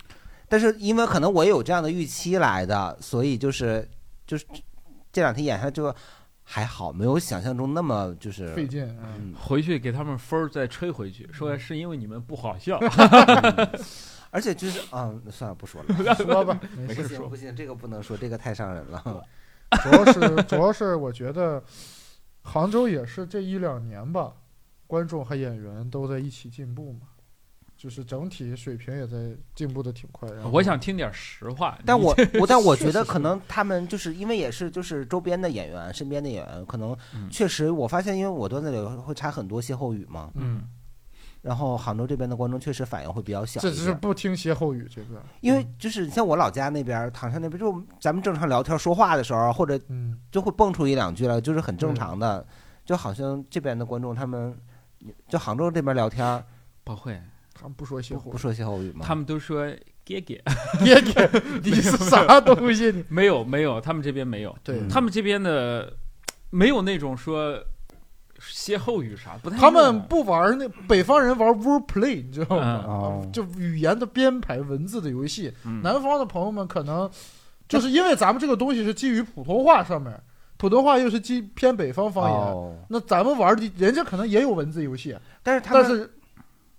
但是因为可能我有这样的预期来的，所以就是就是这两天演下来就还好，没有想象中那么就是费劲。嗯嗯，回去给他们分儿再吹回去，说是因为你们不好笑。而且就是嗯，算了不说了，说吧，没事说行不行，这个不能说，这个太伤人了。主要是主要是我觉得杭州也是这一两年吧，观众和演员都在一起进步嘛，就是整体水平也在进步的挺快。然后我想听点实话，但我我但我觉得可能他们就是因为也是就是周边的演员，身边的演员，可能嗯确实我发现，因为我段子里会插很多歇后语嘛，嗯然后杭州这边的观众确实反应会比较小这。只是不听歇后语，这个因为就是像我老家那边儿，唐山那边，就咱们正常聊天说话的时候，或者嗯，就会蹦出一两句来，就是很正常的。就好像这边的观众他们，就杭州这边聊天不会，他们不说歇后语，不说歇后语吗？他们都说给给，爹爹，你是啥东西？没有没有，他们这边没有，对嗯他们这边的没有那种说歇后语啥。他们不玩那北方人玩 word play，你知道吗？就语言的编排、文字的游戏。嗯南方的朋友们可能就是因为咱们这个东西是基于普通话上面，普通话又是基偏北方方言，哦，那咱们玩的人家可能也有文字游戏，但是他们。但是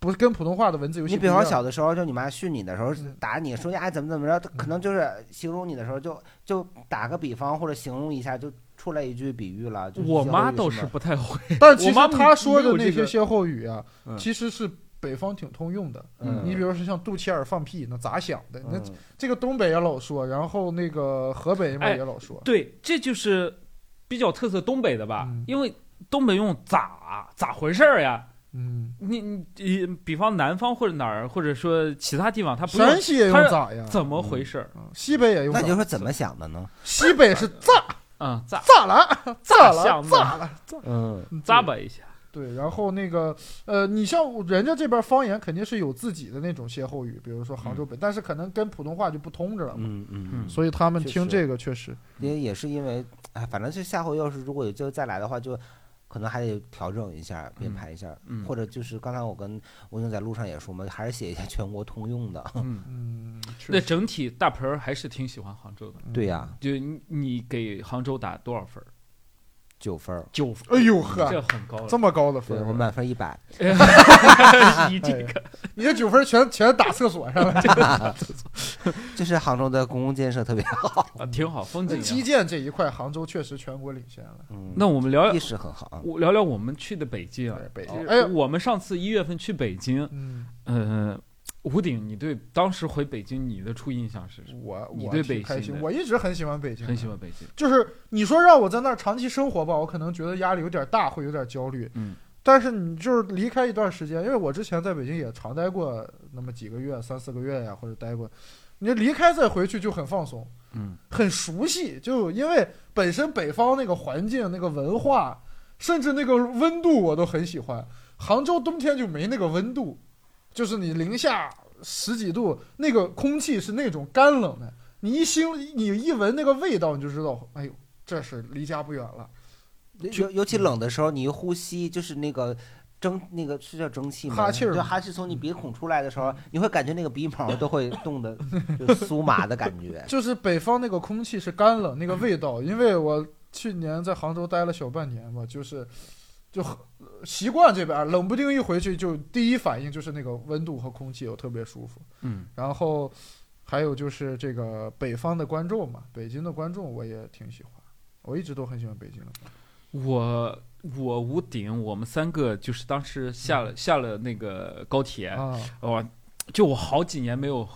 不是跟普通话的文字游戏你比方。小的时候，就你妈训你的时候嗯打你，说你哎怎么怎么着，可能就是形容你的时候就就打个比方或者形容一下，就出来一句比喻了。就是我妈倒是不太会。但其实我妈他说的那些歇后语啊，嗯其实是北方挺通用的。嗯你比如说像肚脐眼放屁，那咋想的？那嗯这个东北也老说，然后那个河北那边哎也老说。对，这就是比较特色东北的吧，嗯因为东北用咋咋回事儿呀？嗯，你你你，比方南方或者哪儿，或者说其他地方，他不用山西也用咋呀？怎么回事儿？嗯西北也用。那你就说怎么想的呢？西北是咋嗯，咋咋了？咋了？咋 了？嗯，炸吧一下？对，然后那个呃，你像人家这边方言肯定是有自己的那种歇后语，比如说杭州北，但是可能跟普通话就不通着了嘛，嗯嗯嗯，所以他们听这个确实，因为也是因为，哎，反正是下回要是如果有机会再来的话，就可能还得调整一下，编排一下，嗯或者就是刚才我跟吴英在路上也说嘛，还是写一下全国通用的。嗯，嗯，那整体大鹏儿还是挺喜欢杭州的。对呀，就你你给杭州打多少分儿？九分儿，九分。哎呦呵这很高了。这么高的分儿，我满分一百。你这个你这九分全全打厕所上了。就是杭州的公共建设特别好，啊挺好，风景也好。基建这一块，杭州确实全国领先了。嗯，那我们聊意识很好啊。我聊聊我们去的北京啊对，北京哎我们上次一月份去北京，嗯，呃，吴鼎，你对当时回北京你的初印象是什么？我我你对挺开心，北京我一直很喜欢北京，很喜欢北京。就是你说让我在那儿长期生活吧，我可能觉得压力有点大，会有点焦虑。嗯，但是你就是离开一段时间，因为我之前在北京也常待过那么几个月，三四个月呀，或者待过，你离开再回去就很放松，嗯，很熟悉。就因为本身北方那个环境、那个文化，甚至那个温度我都很喜欢。杭州冬天就没那个温度，就是你零下十几度，那个空气是那种干冷的，你一腥，你一闻那个味道，你就知道，哎呦，这是离家不远了。尤尤其冷的时候，你一呼吸就是那个蒸，那个是叫蒸汽吗？哈气儿就哈气从你鼻孔出来的时候，你会感觉那个鼻毛都会冻得 就酥麻的感觉。就是北方那个空气是干冷，那个味道，因为我去年在杭州待了小半年嘛，就是就习惯这边，冷不丁一回去就第一反应就是那个温度和空气，又特别舒服。嗯，然后还有就是这个北方的观众嘛，北京的观众我也挺喜欢，我一直都很喜欢北京的。我我屋顶，我们三个就是当时下了下了那个高铁，啊，哇，就我好几年没有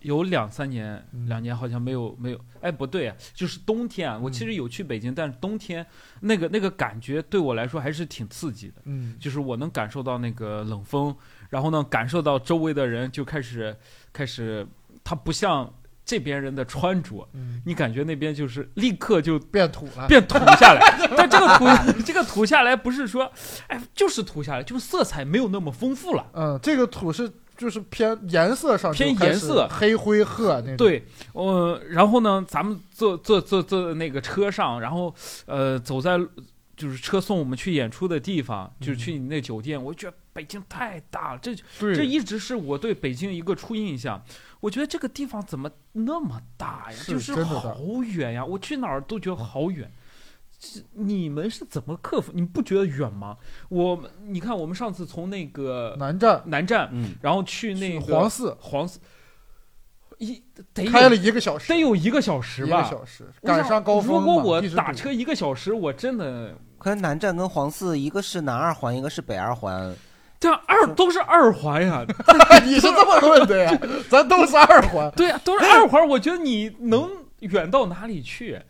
有两三年嗯两年好像没有没有，哎不对啊，就是冬天啊，我其嗯实有去北京，但是冬天那个那个感觉对我来说还是挺刺激的。嗯，就是我能感受到那个冷风，然后呢，感受到周围的人就开始开始，他不像这边人的穿着，嗯，你感觉那边就是立刻就变土了。变土下来。但这个土这个土下来不是说，哎，就是土下来，就是色彩没有那么丰富了。嗯，这个土是就是偏颜色上偏颜色黑灰褐那种。，对，呃，然后呢，咱们坐坐坐坐那个车上，然后呃，走在就是车送我们去演出的地方，就是去你那酒店，我觉得北京太大了，这这一直是我对北京一个初印象。我觉得这个地方怎么那么大呀？是就是好远呀！我去哪儿都觉得好远。这你们是怎么克服？你不觉得远吗？我们你看，我们上次从那个南站南站，嗯，然后去那个黄寺黄寺，一得开了一个小时，得有一个小时一吧。个小时，赶上高峰如果我打车一个小时，我真的可是南站跟黄寺，一个是南二环，一个是北二环，这样二都是二环呀。你是这么论的呀？咱都是二环。对呀、都是二环，我觉得你能远到哪里去？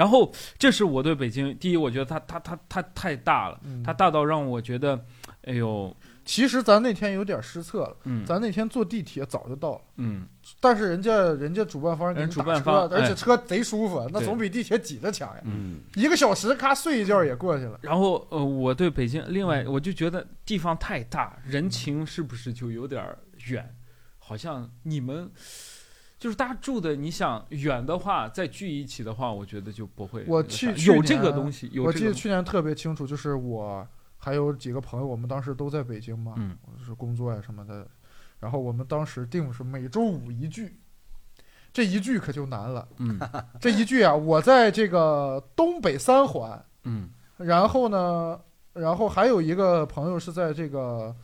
然后，这是我对北京第一，我觉得它它它它太大了，嗯。它大到让我觉得，哎呦，其实咱那天有点失策了，嗯。咱那天坐地铁早就到了，嗯，但是人家人家主办方给人主你打车办方哎。而且车贼舒服，那总比地铁挤着强呀。嗯，一个小时，咔睡一觉也过去了。然后呃，我对北京，另嗯。外我就觉得地方太大，人情是不是就有点远？好像你们就是大家住的，你想远的话，再聚一起的话，我觉得就不会。我去去有这个东西，有我记得去年特别清楚，就是我还有几个朋友，我们当时都在北京嘛，嗯是工作呀什么的。然后我们当时定的是每周五一聚，这一聚可就难了。嗯这一聚啊，我在这个东北三环，嗯然后呢，然后还有一个朋友是在这个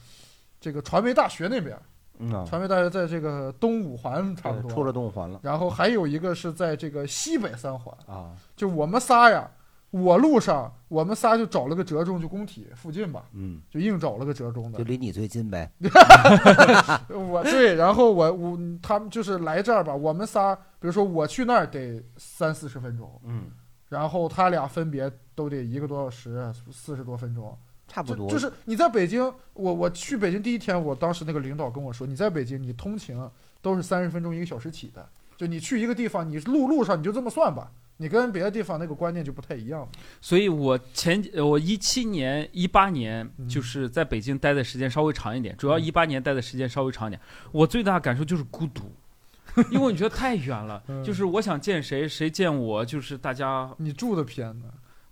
这个传媒大学那边，嗯啊，传媒大学在这个东五环差不多，出了东五环了。然后还有一个是在这个西北三环，啊，就我们仨呀，我路上我们仨就找了个折中，就工体附近吧，嗯，就硬找了个折中的。就。离你最近呗。我对，然后我我他们就是来这儿吧，我们仨，比如说我去那儿得三四十分钟，嗯，然后他俩分别都得一个多小时，四十多分钟。差不多。就就是你在北京，我我去北京第一天，我当时那个领导跟我说，你在北京你通勤都是三十分钟一个小时起的，就你去一个地方，你路路上你就这么算吧，你跟别的地方那个观念就不太一样。所以我前呃我一七年、一八年嗯就是在北京待的时间稍微长一点，主要一八年待的时间稍微长一点。我最大感受就是孤独，因为你觉得太远了 嗯，就是我想见谁，谁见我，就是大家你住的偏呢，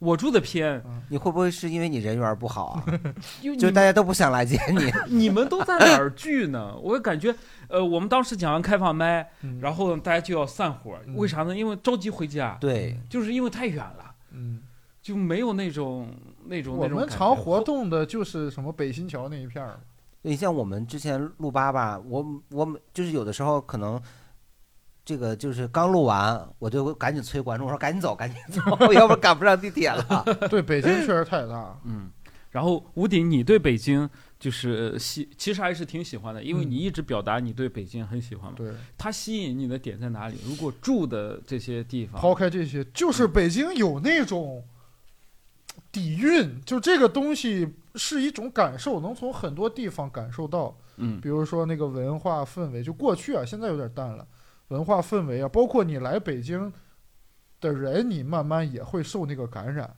我住的偏，你会不会是因为你人缘不好啊？就大家都不想来见你。你们都在哪儿聚呢？我感觉，呃，我们当时讲完开放麦，嗯然后大家就要散伙，嗯为啥呢？因为着急回家，对，就是因为太远了，嗯，就没有那种那种我们常活动的就是什么北新桥那一片儿，你像我们之前录八吧，我我们就是有的时候可能。这个就是刚录完，我就赶紧催观众，我说赶紧走，赶紧走，要不然赶不上地铁了。对，北京确实太大。嗯，然后吴鼎，你对北京就是喜，其实还是挺喜欢的，因为嗯你一直表达你对北京很喜欢嘛。对，它吸引你的点在哪里？如果住的这些地方，抛开这些，就是北京有那种底蕴，就这个东西是一种感受，能从很多地方感受到。嗯比如说那个文化氛围，就过去啊，现在有点淡了。文化氛围啊，包括你来北京的人，你慢慢也会受那个感染，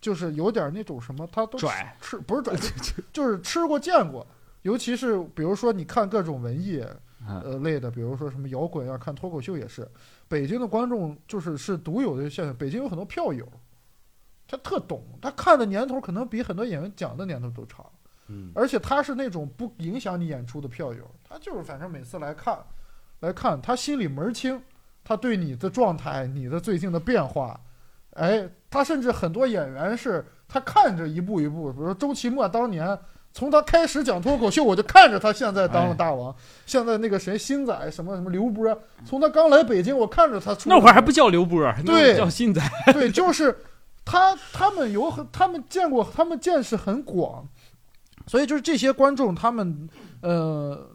就是有点那种什么，他都拽吃不是拽，就是吃过见过。尤其是比如说你看各种文艺嗯呃类的，比如说什么摇滚啊，看脱口秀也是。北京的观众就是是独有的现象，北京有很多票友，他特懂，他看的年头可能比很多演员讲的年头都长。嗯，而且他是那种不影响你演出的票友，他就是反正每次来看，来看他心里门儿清，他对你的状态、你的最近的变化，哎，他甚至很多演员是他看着一步一步，比如说周奇墨当年从他开始讲脱口秀，我就看着他现在当了大王，现在那个谁星仔什么什么刘波，从他刚来北京，我看着他出那会儿还不叫刘波，对叫新仔。对，就是他他们有很他们见过，他们见识很广，所以就是这些观众，他们呃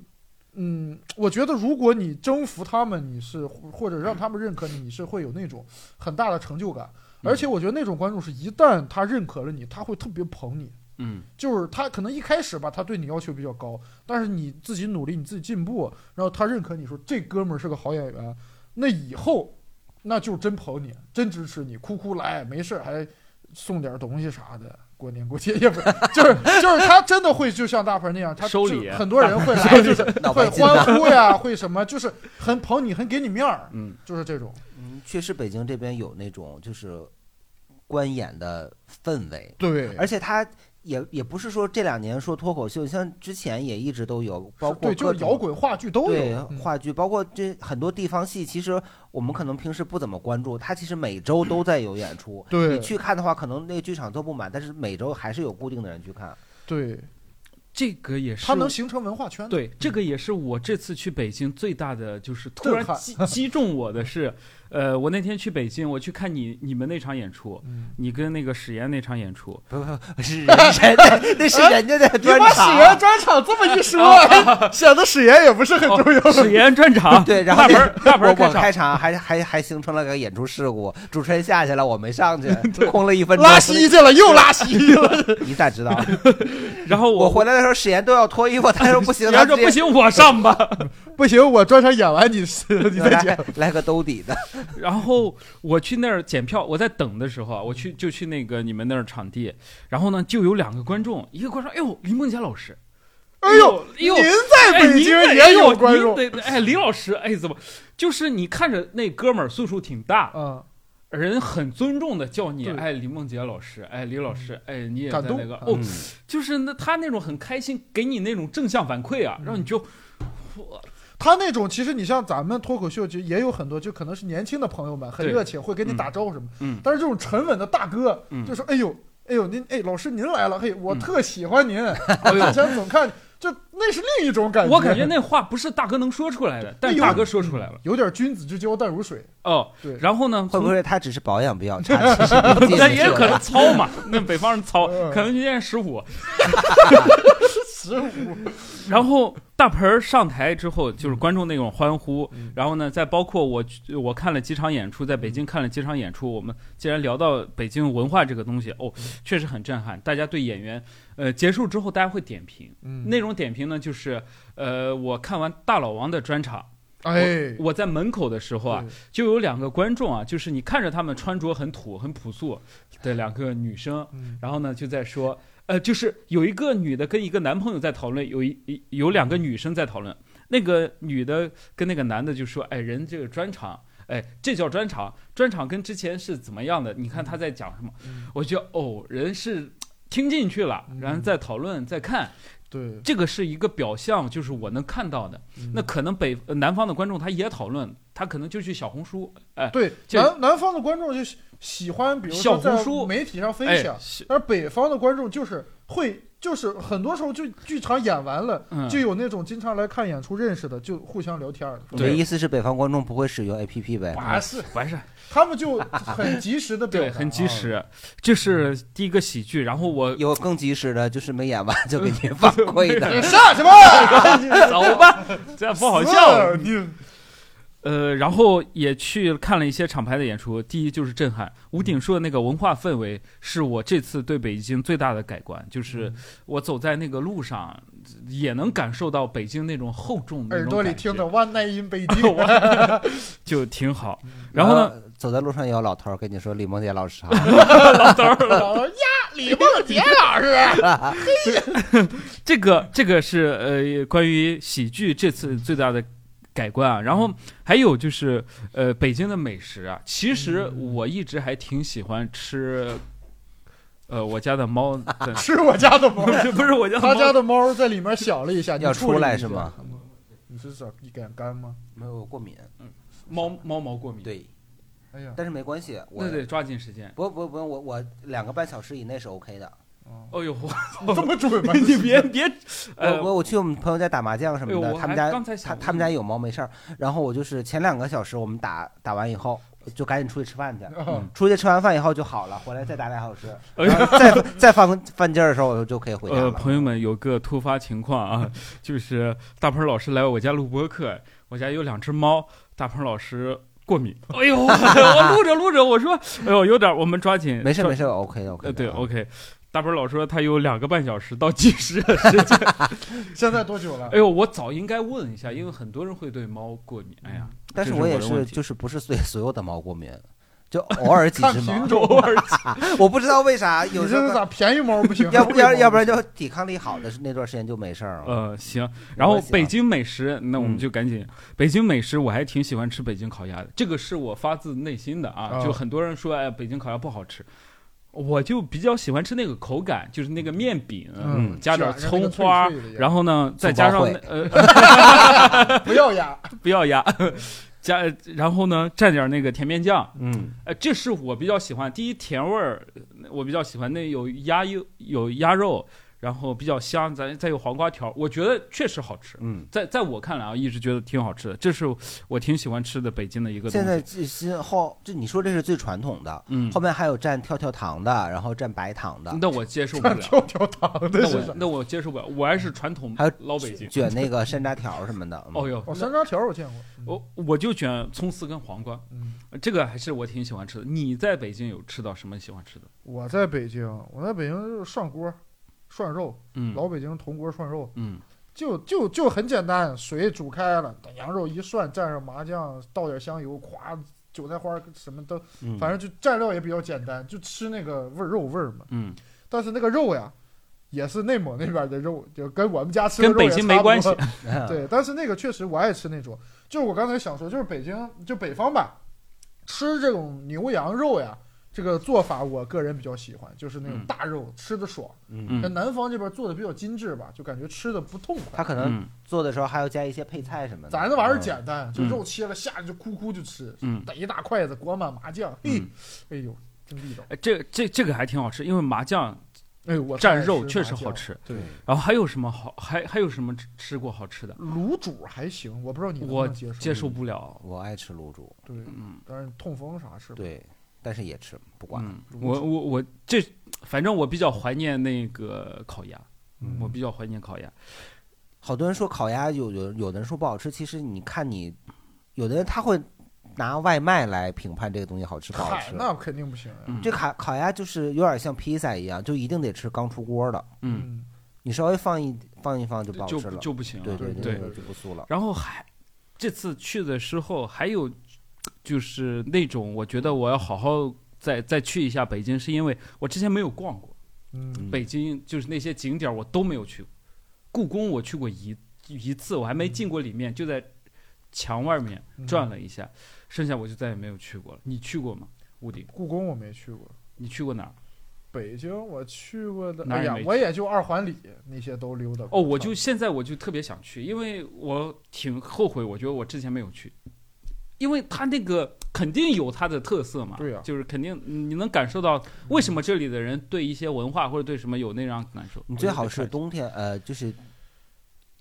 嗯，我觉得如果你征服他们，你是或者让他们认可你，你是会有那种很大的成就感。而且我觉得那种观众是一旦他认可了你，他会特别捧你。嗯就是他可能一开始吧，他对你要求比较高，但是你自己努力，你自己进步，然后他认可你说这哥们儿是个好演员，那以后那就真捧你，真支持你，哭哭来，没事儿还送点东西啥的。过年过节也不 是，就是就是他真的会就像大鹏那样，他就收礼很多人会来，就是会。欢呼呀，会什么，就是很捧你，很给你面儿，嗯。就是这种。嗯，确实北京这边有那种就是观演的氛围，对。而且他也也不是说这两年说脱口秀，像之前也一直都有，包括对，就是摇滚话剧都有。对话剧，包括这很多地方戏，其实我们可能平时不怎么关注，它其实每周都在有演出。对你去看的话，可能那个剧场都不满，但是每周还是有固定的人去看。对，这个也是它能形成文化圈。对，这个也是我这次去北京最大的，就是突然击击中我的是，呃，我那天去北京，我去看你你们那场演出，嗯，你跟那个史岩那场演出，不不不是人家 的，那是人家的你专把史岩。专场这么一说，显得史岩也不是很重要。史岩专场，对，然后大盆大开场，还还还形成了个演出事故，主持人下去了，我没上去，空了一分钟。拉稀去了，又拉稀去了。你咋知道？然后我回来的时候，史岩都要脱衣服，他说不行，他说不行，我上吧。不行，我专场演完你你再来讲。来个兜底的。然后我去那儿检票，我在等的时候啊，我去就去那个你们那儿场地，然后呢就有两个观众，一个观众，哎呦，林梦洁老师，哎呦，哎呦您在哎，北京也有观众哎呦您得哎，林老师，哎，怎么？就是你看着那哥们儿岁数挺大，嗯人很尊重的叫你，哎，李梦洁老师，哎，李老师，哎，你也在感动那个，嗯哦，就是那他那种很开心，给你那种正向反馈啊，嗯让你就，我他那种其实你像咱们脱口秀，就也有很多，就可能是年轻的朋友们很热情，会跟你打招呼什么。嗯但是这种沉稳的大哥，嗯就说：“哎呦，哎呦，您哎，老师您来了，嘿，我特喜欢您，哎呦之前总看，就那是另一种感觉。我感觉那话不是大哥能说出来的，但大哥说出来了，有点君子之交淡如水。哦，对，然后呢，会不会他只是保养比较差？其实年纪 那也可能糙嘛，那北方人糙，嗯可能今年十五。十五，然后大盆儿上台之后，就是观众那种欢呼，嗯。然后呢，再包括我我看了几场演出，在北京看了几场演出，我们既然聊到北京文化这个东西，哦，确实很震撼。大家对演员，呃，结束之后大家会点评，嗯。那种点评呢，就是呃，我看完大老王的专场，哎，我在门口的时候啊，就有两个观众啊，就是你看着他们穿着很土、很朴素的两个女生，嗯。然后呢就在说，呃，就是有一个女的跟一个男朋友在讨论，有一一有两个女生在讨论，那个女的跟那个男的就说，哎，人这个专场。哎，这叫专场，专场跟之前是怎么样的？你看他在讲什么？嗯我觉得哦，人是听进去了，嗯然后再讨论、再看，对，这个是一个表象，就是我能看到的。嗯那可能北呃南方的观众他也讨论，他可能就去小红书，哎对南南方的观众就喜喜欢，比如小说在红书媒体上分哎享，，是而北方的观众就是会，就是很多时候就剧场演完了，嗯就有那种经常来看演出认识的，就互相聊天儿。你的意思是北方观众不会使用 APP 呗？不是，完事，他们就很及时的表对，达，很及时。这是第一个喜剧，然后我有更及时的，就是没演完就给你反馈的。你上什么？走吧，这样不好笑。你呃，然后也去看了一些厂牌的演出。第一就是震撼，吴鼎说的那个文化氛围是我这次对北京最大的改观，就是我走在那个路上，也能感受到北京那种厚重的耳朵里听着 One Night in 北京，就挺好。然后呢，呢，走在路上也有老头儿跟你说李梦洁老师 好，老头儿呀，李梦洁老师，这个这个是呃关于喜剧这次最大的改观啊，然后还有就是呃北京的美食啊，其实我一直还挺喜欢吃，呃我家的猫吃 我家的猫 不，是不是我家的猫他家的猫在里面想了一下，你要出来是吗？你是咋一点干吗？没有过敏。嗯猫猫毛过敏，对，哎呀，但是没关系，我那得抓紧时间。不不不用，我我两个半小时以内是 OK 的。哦哦呦，这么准吗？你别别，呃我我我去我们朋友家打麻将什么的，他们家他他们家有猫没事儿，然后我就是前两个小时我们打打完以后就赶紧出去吃饭去，哦出去吃完饭以后就好了，回来再打俩小时，再再放饭劲儿的时候我就就可以回家呃，了。朋友们有个突发情况啊，就是大鹏老师来我家录播课，我家有两只猫，大鹏老师过敏。哎呦，我录着录着，我说，哎呦，有点，我们抓紧，没事没事，OK 的 OK。对啊，OK。大鹏老说他有两个半小时到计时的时间。现在多久了哎？呦，我早应该问一下，因为很多人会对猫过敏。哎呀，但是我也是，就是不是对所有的猫过敏，就偶尔几看只猫品，种，偶尔 我不知道为啥，有时候咋便宜猫不行？要不要要不然就抵抗力好的那段时间就没事儿了。呃，行。然后北京美食，那我们嗯就赶紧。北京美食我还挺喜欢吃北京烤鸭的，这个是我发自内心的啊。哦就很多人说，哎，北京烤鸭不好吃。我就比较喜欢吃那个口感，就是那个面饼，嗯。加点葱花脆脆，然后呢再加上那呃 不要压，不要压，加然后呢蘸点那个甜面酱，嗯，呃，这是我比较喜欢。第一甜味儿，我比较喜欢那有鸭肉有鸭肉，然后比较香，咱再有黄瓜条，我觉得确实好吃。嗯，在在我看来啊，一直觉得挺好吃的，这是我挺喜欢吃的北京的一个东西。现在这新后这你说这是最传统的，嗯，后面还有蘸跳跳糖的，然后蘸白糖的，那我接受不了，跳跳糖的那？我那我接受不了，我还是传统还有老北京。卷那个山楂条什么的。嗯哦哟，哦，山楂条我见过。我我就卷葱丝跟黄瓜，嗯，这个还是我挺喜欢吃的。你在北京有吃到什么喜欢吃的？我在北京，我在北京就是涮锅、涮肉，嗯老北京铜锅涮肉，嗯就就就很简单，水煮开了，等羊肉一涮，蘸上麻酱，倒点香油，咵，韭菜花什么都，嗯反正就蘸料也比较简单，就吃那个味儿肉味儿嘛。嗯，但是那个肉呀，也是内蒙那边的肉，就跟我们家吃的跟北肉也差不京没关系多。对，但是那个确实我爱吃那种，就是我刚才想说，就是北京就北方吧，吃这种牛羊肉呀，这个做法我个人比较喜欢，就是那种嗯大肉吃的爽。嗯，嗯那南方这边做的比较精致吧，就感觉吃的不痛快。他可能嗯做的时候还要加一些配菜什么的。咱这玩意儿嗯简单，就肉切了下去就哭哭就吃，嗯逮一大筷子裹满麻酱，嘿嗯，哎呦，真地道。哎这这这个还挺好吃，因为麻酱哎呦，我蘸肉确实。好吃。对，然后还有什么好？还还有什么吃吃过好吃的？卤煮还行，我不知道你我能接受。接受不了。我爱吃卤煮，对，嗯但是痛风啥吃不。对，但是也吃不管。嗯，我我我这反正我比较怀念那个烤鸭，嗯我比较怀念烤鸭。好多人说烤鸭有有有的人说不好吃，其实你看你，有的人他会拿外卖来评判这个东西好吃不好吃。那肯定不行啊。嗯这烤烤鸭就是有点像披萨一样，就一定得吃刚出锅的，嗯，你稍微放一放一放就不好吃了。就不行了。对对对对，就不酥了。然后还这次去的时候还有就是那种，我觉得我要好好再再去一下北京，是因为我之前没有逛过北京，就是那些景点我都没有去过。故宫我去过一一次，我还没进过里面，就在墙外面嗯转了一下，剩下我就再也没有去过了。你去过吗？屋顶，故宫我没去过，你去过哪儿？北京我去过的，哎呀我也就二环里那些都溜达过。哦，我就现在我就特别想去，因为我挺后悔，我觉得我之前没有去，因为它那个肯定有它的特色嘛，对呀就是肯定你能感受到为什么这里的人对一些文化或者对什么有那样感受。你最好是冬天，呃，就是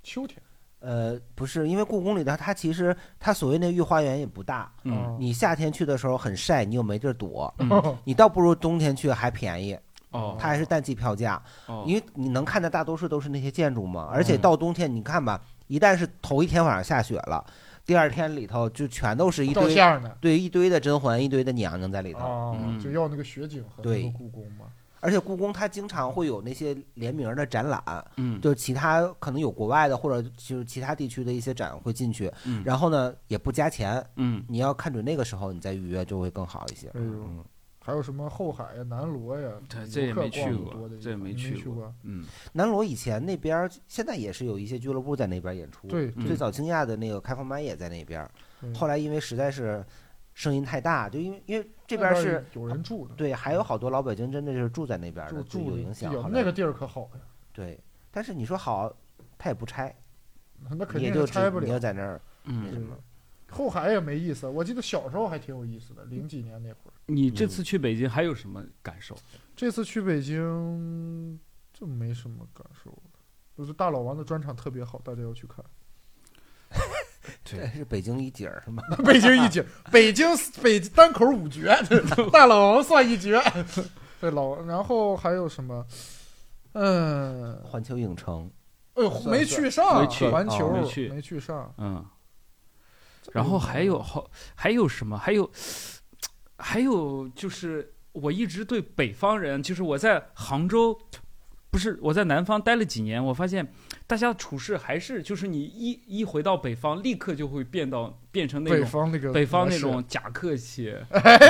秋天。呃，不是，因为故宫里的它其实它所谓那御花园也不大，嗯哦你夏天去的时候很晒，你又没地儿躲，嗯 你倒不如冬天去还便宜，哦它还是淡季票价，哦，因为你能看的大多数都是那些建筑嘛，而且嗯到冬天你看吧，一旦是头一天晚上下雪了，第二天里头就全都是一堆。对一堆的甄嬛，一堆的娘娘在里头，就要那个雪景和那对。个故宫嘛。而且故宫它经常会有那些联名的展览，嗯。就是其他可能有国外的或者就是其他地区的一些展会进去，嗯。然后呢也不加钱，嗯。你要看准那个时候你再预约就会更好一些。哎呦。嗯，还有什么后海呀、南锣呀，这这也没去过这也没去去过。嗯。南锣以前那边儿现在也是有一些俱乐部在那边演出，对，嗯最早惊讶的那个开放麦也在那边后来因为实在是声音太大，就因为因为这边边是有人住的，对，还有好多老北京真的是住在那边的，住有影响那个地儿可好呀，对，但是你说好，他也不拆，那肯定你也就是拆不了。你要在那儿那嗯什，么。后海也没意思，我记得小时候还挺有意思的，零几年那会儿。你这次去北京还有什么感受？这次去北京就没什么感受了，就是大老王的专场特别好，大家要去看。这是北京一景儿是吗？北京一景，北京北单口五绝，大老王算一绝。对老，然后还有什么？嗯，环球影城，哎呦，没去上，环球哦没去没去上。嗯，然后还有好还有什么？还有还有就是我一直对北方人，就是我在杭州，不是我在南方待了几年，我发现大家处事还是就是你一一回到北方，立刻就会变到变成那北种。方那个北方那种假客气，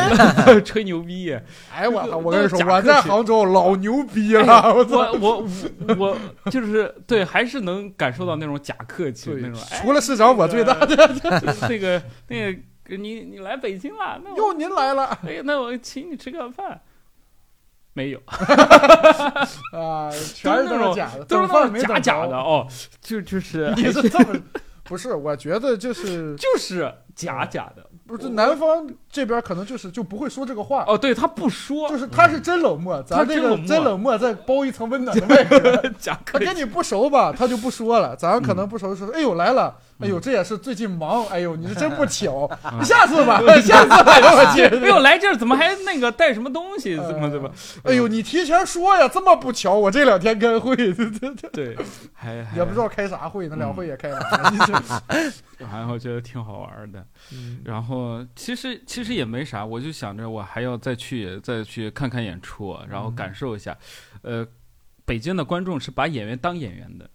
吹牛逼，哎我操！我跟你说，我在杭州老牛逼了，我！我我我我就是对，还是能感受到那种假客气那种。，哎，除了市长我最大的。那个那个，你你来北京了，哟，您来了哎，那我请你吃个饭。没有，啊！全是都是那种假的，都是假假的。哦，就就是你是这么？不是，我觉得就是就是假假的。不是南方这边可能就是就不会说这个话，哦，对他不说，就是他是真冷漠，咱这个真冷漠再包一层温暖的外壳。假 他跟你不熟吧，他就不说了。咱可能不熟说，哎呦来了，哎呦这也是最近忙，哎呦你是真不巧，下次吧，下次吧，我去。哎呦，来这儿怎么还那个带什么东西？怎么怎么？哎呦，你提前说呀，这么不巧，我这两天开会，这这这对，还还也不知道开啥会，那两会也开完了。然后觉得挺好玩的。嗯然后其实其实也没啥，我就想着我还要再去再去看看演出，然后嗯感受一下。呃，北京的观众是把演员当演员的，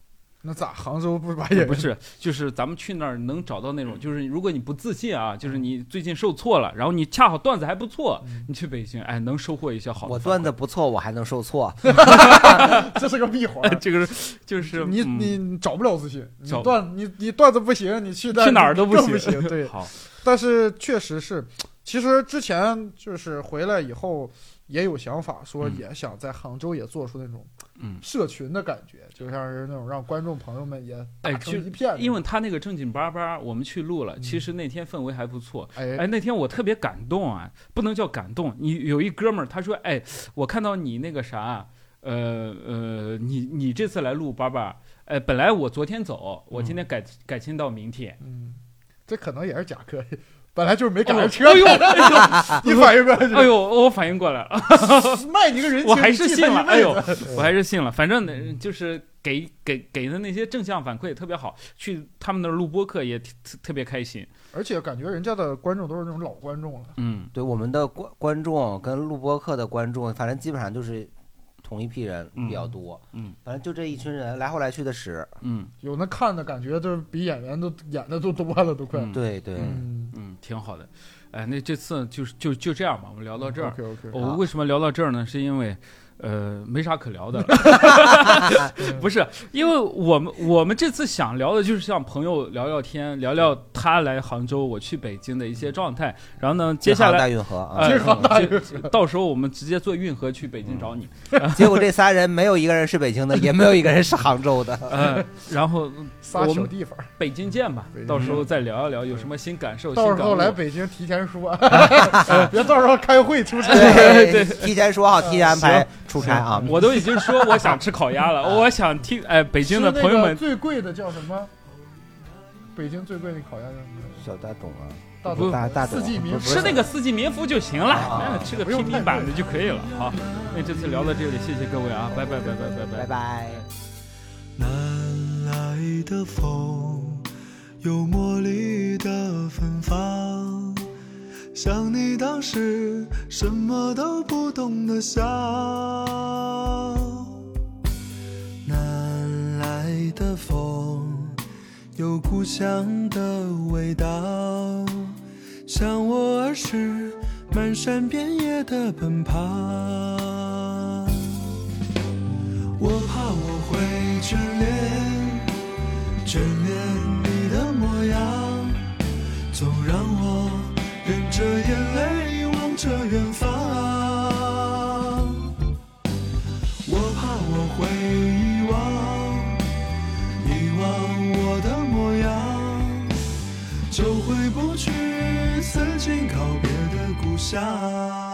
那咋杭州不是把也不是，就是咱们去那儿能找到那种，就是如果你不自信啊，就是你最近受挫了，然后你恰好段子还不错，嗯你去北京，哎，能收获一些好的我。段子不错，我还能受挫。这是个闭环。这个是 就是你嗯你找不了自信，你找段你你段子不行，你去去哪儿都不行对，好，但是确实是，其实之前就是回来以后也有想法，说嗯也想在杭州也做出那种嗯，社群的感觉，就像是那种让观众朋友们也哎打成一片。因为他那个正经八八，我们去录了，嗯其实那天氛围还不错。哎哎，那天我特别感动啊，不能叫感动。你有一哥们儿，他说：“哎，我看到你那个啥，呃呃，你你这次来录八八，哎，本来我昨天走，我今天改、改签到明天。嗯，这可能也是假客，本来就是没赶哎呦上车哎呦，哎呦你反应过来，哎呦，我反应过来了，卖你个人情，我还是信了。哎呦，我还是信了。反正呢就是给给给的那些正向反馈特别好，去他们那儿录播客也特特别开心。而且感觉人家的观众都是那种老观众了。嗯，对我们的观观众跟录播课的观众，反正基本上就是同一批人比较多。嗯反正就这一群人来回来去的使。嗯有那看的感觉，就是比演员都演的都多了，都快。嗯对对，嗯，嗯，挺好的。哎，那这次就是就就这样吧，我们聊到这儿。OK OK，我为什么聊到这儿呢？是因为，呃，没啥可聊的了。不是，因为我们我们这次想聊的就是像朋友聊聊天，聊聊他来杭州，我去北京的一些状态。然后呢，接下来，大运河啊，大运这到时候我们直接坐运河去北京找你。结果这仨人没有一个人是北京的，也没有一个人是杭州的。呃，然后仨我们小地方，北京见吧，到时候再聊一聊有什么新感受。到时候新感悟来北京提前说，别到时候开会出差。对，提前说好，提前安排出差啊。我都已经说我想吃烤鸭了，我想听哎，北京的朋友们最贵的叫什么？北京最贵的烤鸭叫什么？小大董啊，不大董大大董四季民吃那个四季民福就行了，啊吃个不用平民版的就可以了。好，那这次聊到这里，谢谢各位啊，拜拜拜拜拜拜拜拜。南来的风，有茉莉的芬芳，像你当时什么都不懂的笑。南来的风，有故乡的味道，向我儿时漫山遍野的奔跑。我怕我会眷恋，眷恋你的模样，总让我着眼泪望着远方。我怕我会遗忘，遗忘我的模样，就回不去曾经告别的故乡。